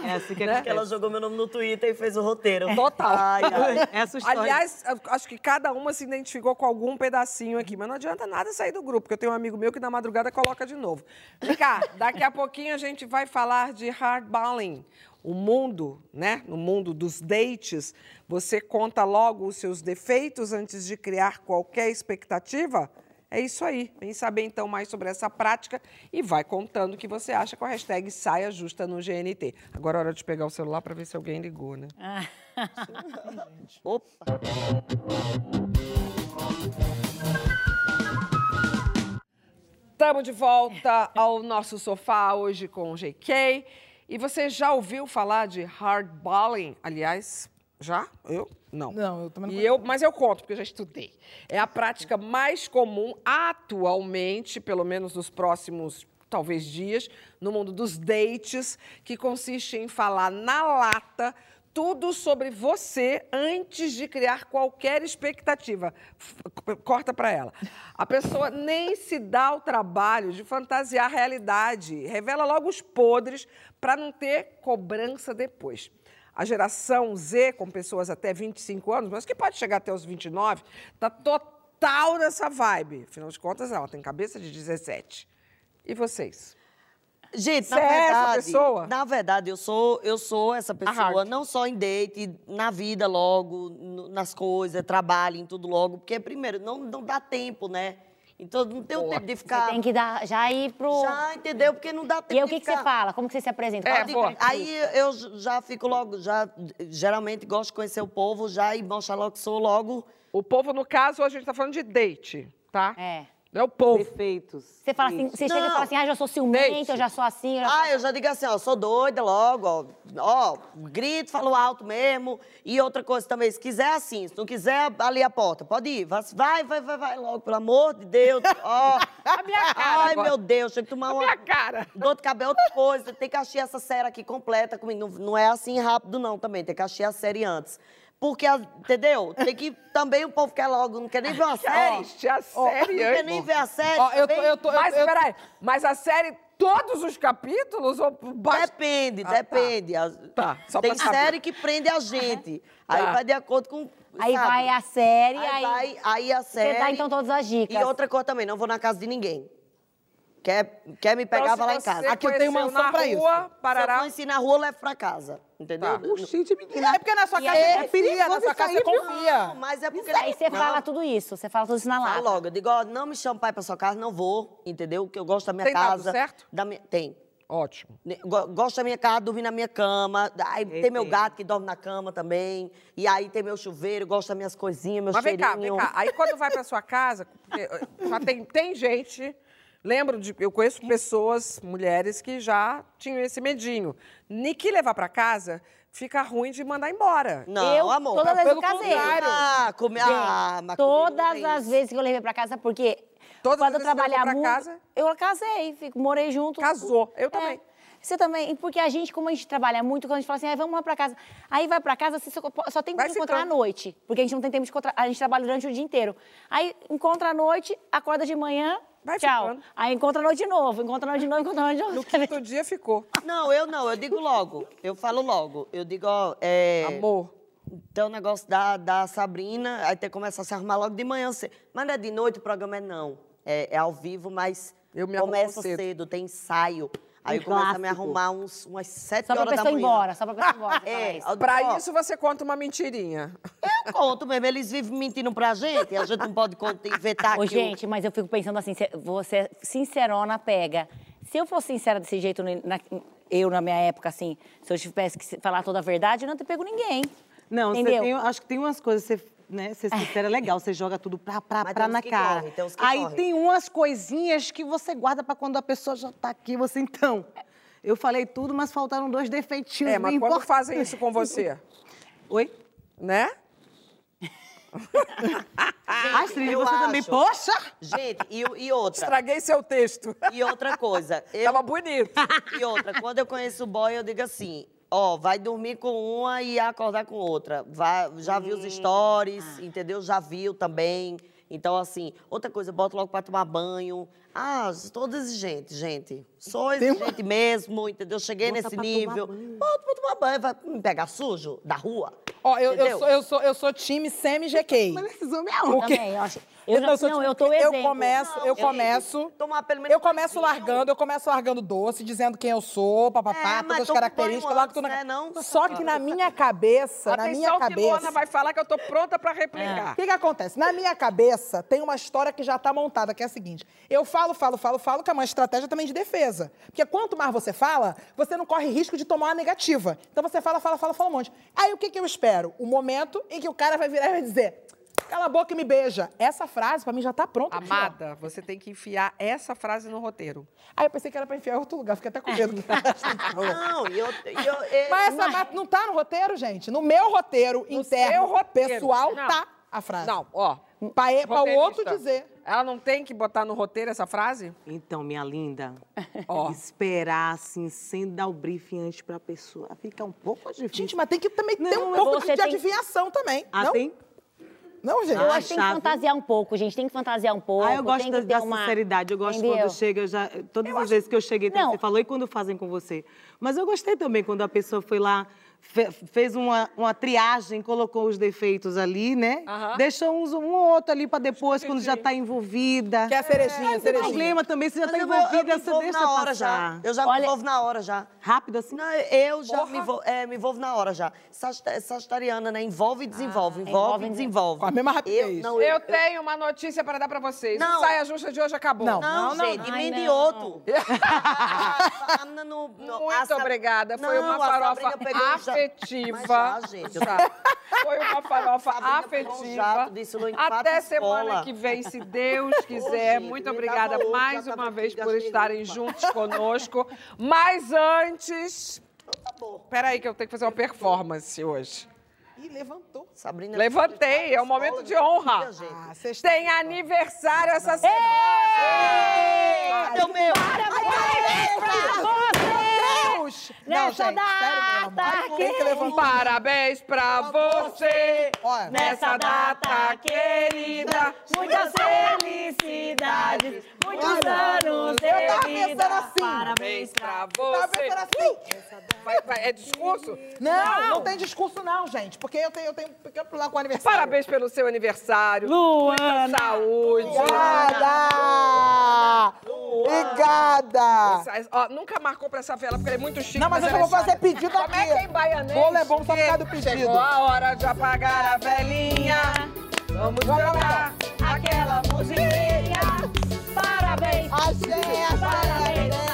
Essa que é porque ela jogou meu nome no Twitter e fez o roteiro. Total. Ai, ai. Essa história. Aliás, acho que cada uma se identificou com algum pedacinho aqui, mas não adianta nada sair do grupo, porque eu tenho um amigo meu que na madrugada coloca de novo. Vem cá, daqui a pouquinho a gente vai falar de hardballing. O mundo, né? No mundo dos dates, você conta logo os seus defeitos antes de criar qualquer expectativa? É isso aí. Vem saber então mais sobre essa prática e vai contando o que você acha com a hashtag Saia Justa no GNT. Agora é hora de pegar o celular para ver se alguém ligou, né? <laughs> Opa. Estamos de volta ao nosso sofá hoje com o GK. E você já ouviu falar de hardballing? Aliás, já? Eu? Não. Não, eu também não E eu, mas eu conto, porque eu já estudei. É a prática mais comum atualmente, pelo menos nos próximos, talvez, dias, no mundo dos dates, que consiste em falar na lata tudo sobre você antes de criar qualquer expectativa. Corta para ela. A pessoa nem se dá o trabalho de fantasiar a realidade, revela logo os podres para não ter cobrança depois. A geração Z, com pessoas até 25 anos, mas que pode chegar até os 29, está total nessa vibe. Afinal de contas, ela tem cabeça de 17. E vocês? Gente, Você na é essa verdade, pessoa? na verdade, eu sou, eu sou essa pessoa, não só em date, na vida logo, no- nas coisas, trabalho, em tudo logo, porque primeiro não, não dá tempo, né? Então não tem o tempo de ficar. Você tem que dar, já ir pro... Já entendeu? Porque não dá tempo E o que, que você fala? Como que você se apresenta? É, Aí eu já fico logo, já geralmente gosto de conhecer o povo já e mostrar logo que sou logo. O povo, no caso, a gente está falando de date, tá? É. É o povo. Defeitos. Você fala assim, você chega e fala assim, ah, já sou ciumenta, Date. eu já sou assim, eu já Ah, eu já digo assim, ó, sou doida logo, ó, ó, grito, falo alto mesmo. E outra coisa também, se quiser assim, se não quiser ali a porta, pode ir, vai, vai, vai, vai, vai logo, pelo amor de Deus, <laughs> ó. A minha cara Ai, agora. meu Deus, tem que tomar A uma... minha cara. Dor de cabelo, outra coisa, tem que assistir essa série aqui completa comigo. Não, não é assim rápido não também, tem que assistir a série antes. Porque, a- entendeu? Tem que também o povo quer logo, não quer nem ver uma <laughs> série. Assiste a série Não quer nem ver a série. Ó, eu tô- eu tô- Mas, eu- peraí, mas a série, todos os capítulos? Ou basta... Depende, Ah, tá. depende. Tá, só Tem série que prende a gente. Aí Tá. vai de acordo com. Aí sabe? vai a série, Aí, aí, vai, aí a série. você dá então todas as dicas. E outra coisa também, não vou na casa de ninguém. Quer, quer me Então, pegar, se vai lá em casa. Aqui eu tenho mansão pra rua, isso. Se eu Parará. conheci na rua, levo pra casa. Entendeu? Tá. Gente, menina, é porque na sua casa é confia, perigoso na sua casa você confia. Não, mas é porque. Aí você Não, fala tudo isso, você fala tudo isso na lata. Falo logo. Eu digo, ó, não me chama pra ir pra sua casa, não vou. Entendeu? Que eu gosto da minha Tem casa. certo? Da minha, tem. Ótimo. Gosto da minha casa, dormir na minha cama. Aí tem meu gato que dorme na cama também. E aí tem meu chuveiro, gosto das minhas coisinhas, meus Mas vem cá, vem cá. Aí quando vai pra sua casa, porque, eh, já tem, tem gente. Lembro de. Eu conheço pessoas, mulheres, que já tinham esse medinho. Nem que levar pra casa, fica ruim de mandar embora. Não, eu, amor. todas as vezes. Ah, come... ah, mas Todas as isso. vezes que eu levei pra casa, porque Todas quando as eu vezes que levou trabalhava pra muito, casa? eu casei, fico, morei junto. Casou. Eu É. também. Você também, porque a gente, como a gente trabalha muito, quando a gente fala assim, "Ai, vamos lá pra casa. Aí vai pra casa, você só, só tem Vai que encontrar à ficando. noite. Porque a gente não tem tempo de encontrar, a gente trabalha durante o dia inteiro. Aí encontra à noite, acorda de manhã, Vai Tchau. ficando. Aí encontra nós de novo, encontra nós de novo, encontra nós de novo. No quinto <laughs> dia ficou. Não, eu não, eu digo logo. Eu falo logo. Eu digo, ó, é. Amor. Tem o negócio da, da Sabrina, aí tem que começar a se arrumar logo de manhã. cedo. Mas não é de noite, o programa é não. É, é ao vivo, mas Eu me arrumo começa cedo. cedo. tem ensaio. Aí Um eu começo a me arrumar uns, umas sete Só pra horas da pessoa ir manhã. embora, só pra pessoa ir embora. <laughs> É, isso. Pra isso você conta uma mentirinha. Eu conto mesmo, eles vivem mentindo pra gente, a gente não pode inventar Ô, aqui. o- gente, mas eu fico pensando assim, você sincerona pega. Se eu fosse sincera desse jeito, na- eu na minha época, assim, se eu tivesse que falar toda a verdade, eu não te pego ninguém. Não, você Entendeu? tem, acho que tem umas coisas, você, né, ser sincera é legal, você joga tudo pra, pra, Mas pra na que cara. correm, tem Aí correm. tem umas coisinhas que você guarda pra quando a pessoa já tá aqui, você então. Eu falei tudo, mas faltaram dois defeitinhos É, mas quando fazem isso com você, Oi? né? <laughs> Astrid, eu você também, acho. poxa! Gente, e, e outra. Estraguei seu texto. E outra coisa. <laughs> Eu, Tava bonito. E outra, quando eu conheço o boy, eu digo assim: ó, vai dormir com uma e acordar com outra. Vai, já viu os stories, entendeu? Já viu também. Então, assim, outra coisa, bota logo pra tomar banho. Ah, estou exigente, gente. Sou exigente mesmo, entendeu? Cheguei Bota nesse nível. Bota pra tomar banho, vai me pegar sujo da rua. Ó, eu, eu, sou, eu, sou, eu sou time semi-GK. Mas esses homens é quê? Também, eu acho. Eu, sou não, time- eu tô o Eu exemplo. começo, eu Não, começo... Tomar pelo menos Eu começo largando, eu começo largando doce, dizendo quem eu sou, papapá, É, todas as características, largo tudo antes, na... né, não? Só que na minha cabeça, na minha cabeça... vai falar que eu tô pronta pra O replicar. que, que acontece? Na minha cabeça, tem uma história que já tá montada, que é a seguinte. Eu falo, falo, falo, falo, que é uma estratégia também de defesa. Porque quanto mais você fala, você não corre risco de tomar uma negativa. Então você fala, fala, fala, fala um monte. Aí o que, que eu espero? O momento em que o cara vai virar e vai dizer... Cala a boca e me beija. Essa frase, pra mim, já tá pronta. Amada, você tem que enfiar essa frase no roteiro. Aí eu pensei que era pra enfiar em outro lugar, fiquei até com medo. <laughs> Não, e eu, e eu, e- Mas essa mas não tá no roteiro, gente. No meu roteiro interno, seu roteiro. pessoal, Não. tá a frase. Não, ó. Pra, pra o outro dizer. Ela não tem que botar no roteiro essa frase? Então, minha linda, <laughs> Ó. esperar, assim, sem dar o briefing antes pra pessoa, fica um pouco difícil. Gente, mas tem que também ter Não, um pouco de tem- adivinhação também. Ah, não? tem? Não, gente. Eu Ah, acho que tem que fantasiar um pouco, gente. Tem que fantasiar um pouco. Ah, eu gosto tem da, da uma... sinceridade. Eu gosto Entendeu? quando chega, eu já, todas as vezes que eu cheguei, você falou, e quando fazem com você. Mas eu gostei também quando a pessoa foi lá, fez uma, uma triagem, colocou os defeitos ali, né? Deixou uns, um ou outro ali pra depois, quando já tá envolvida. Que é a cerejinha, tem cerejinha. problema também, você já Mas tá eu, vou- eu me envolvida, você deixa na hora já. passar. Eu já me Olha- envolvo na hora já. Rápido assim? Não, eu já me envolvo, é, me envolvo na hora já. Sagita- Sagitariana, né? Envolve e desenvolve, envolve envolve e e desenvolve. Com a mesma rapidez. Eu, não, Eu tenho uma notícia para dar para vocês. Não. Saia Justa de hoje acabou. Não. Não, não, gente, Ai. A <laughs> <laughs> no- no- Muito a obrigada. Foi Não, uma a farofa Afetiva. Mas já, gente, Já. <laughs> Foi uma farofa afetiva. empate Até escola. semana que vem, se Deus quiser. gente, Muito obrigada mais já uma vez por estarem limpa. juntos conosco. Mas antes. Tá. Peraí, que eu tenho que fazer uma performance hoje. Ih, levantou. Sabrina. Levantei, é um momento de honra. Ah, Tem aniversário essa semana. Cadê o meu? Deus! Não, Nessa gente, sério mesmo. data Olha que levantou. Parabéns pra você Olha, nessa data querida. Muitas felicidades, muitos anos de Eu tava vida. pensando assim. Parabéns pra Tava você. pensando assim. Vai- vai- é discurso? Não, não tem discurso não, gente. Porque eu tenho, eu tenho pequeno problema com o aniversário. Parabéns pelo seu aniversário. Luana. Muita saúde. Obrigada! Obrigada! Ó, nunca marcou pra essa vela, porque ele é muito chique. Não, mas hoje eu ela vou é fazer pedido Como aqui. é que é em baianês? Bolo é bom só por causa do pedido. Chegou a hora de apagar a velinha. Vamos cantar aquela musiquinha. Parabéns, axé, parabéns.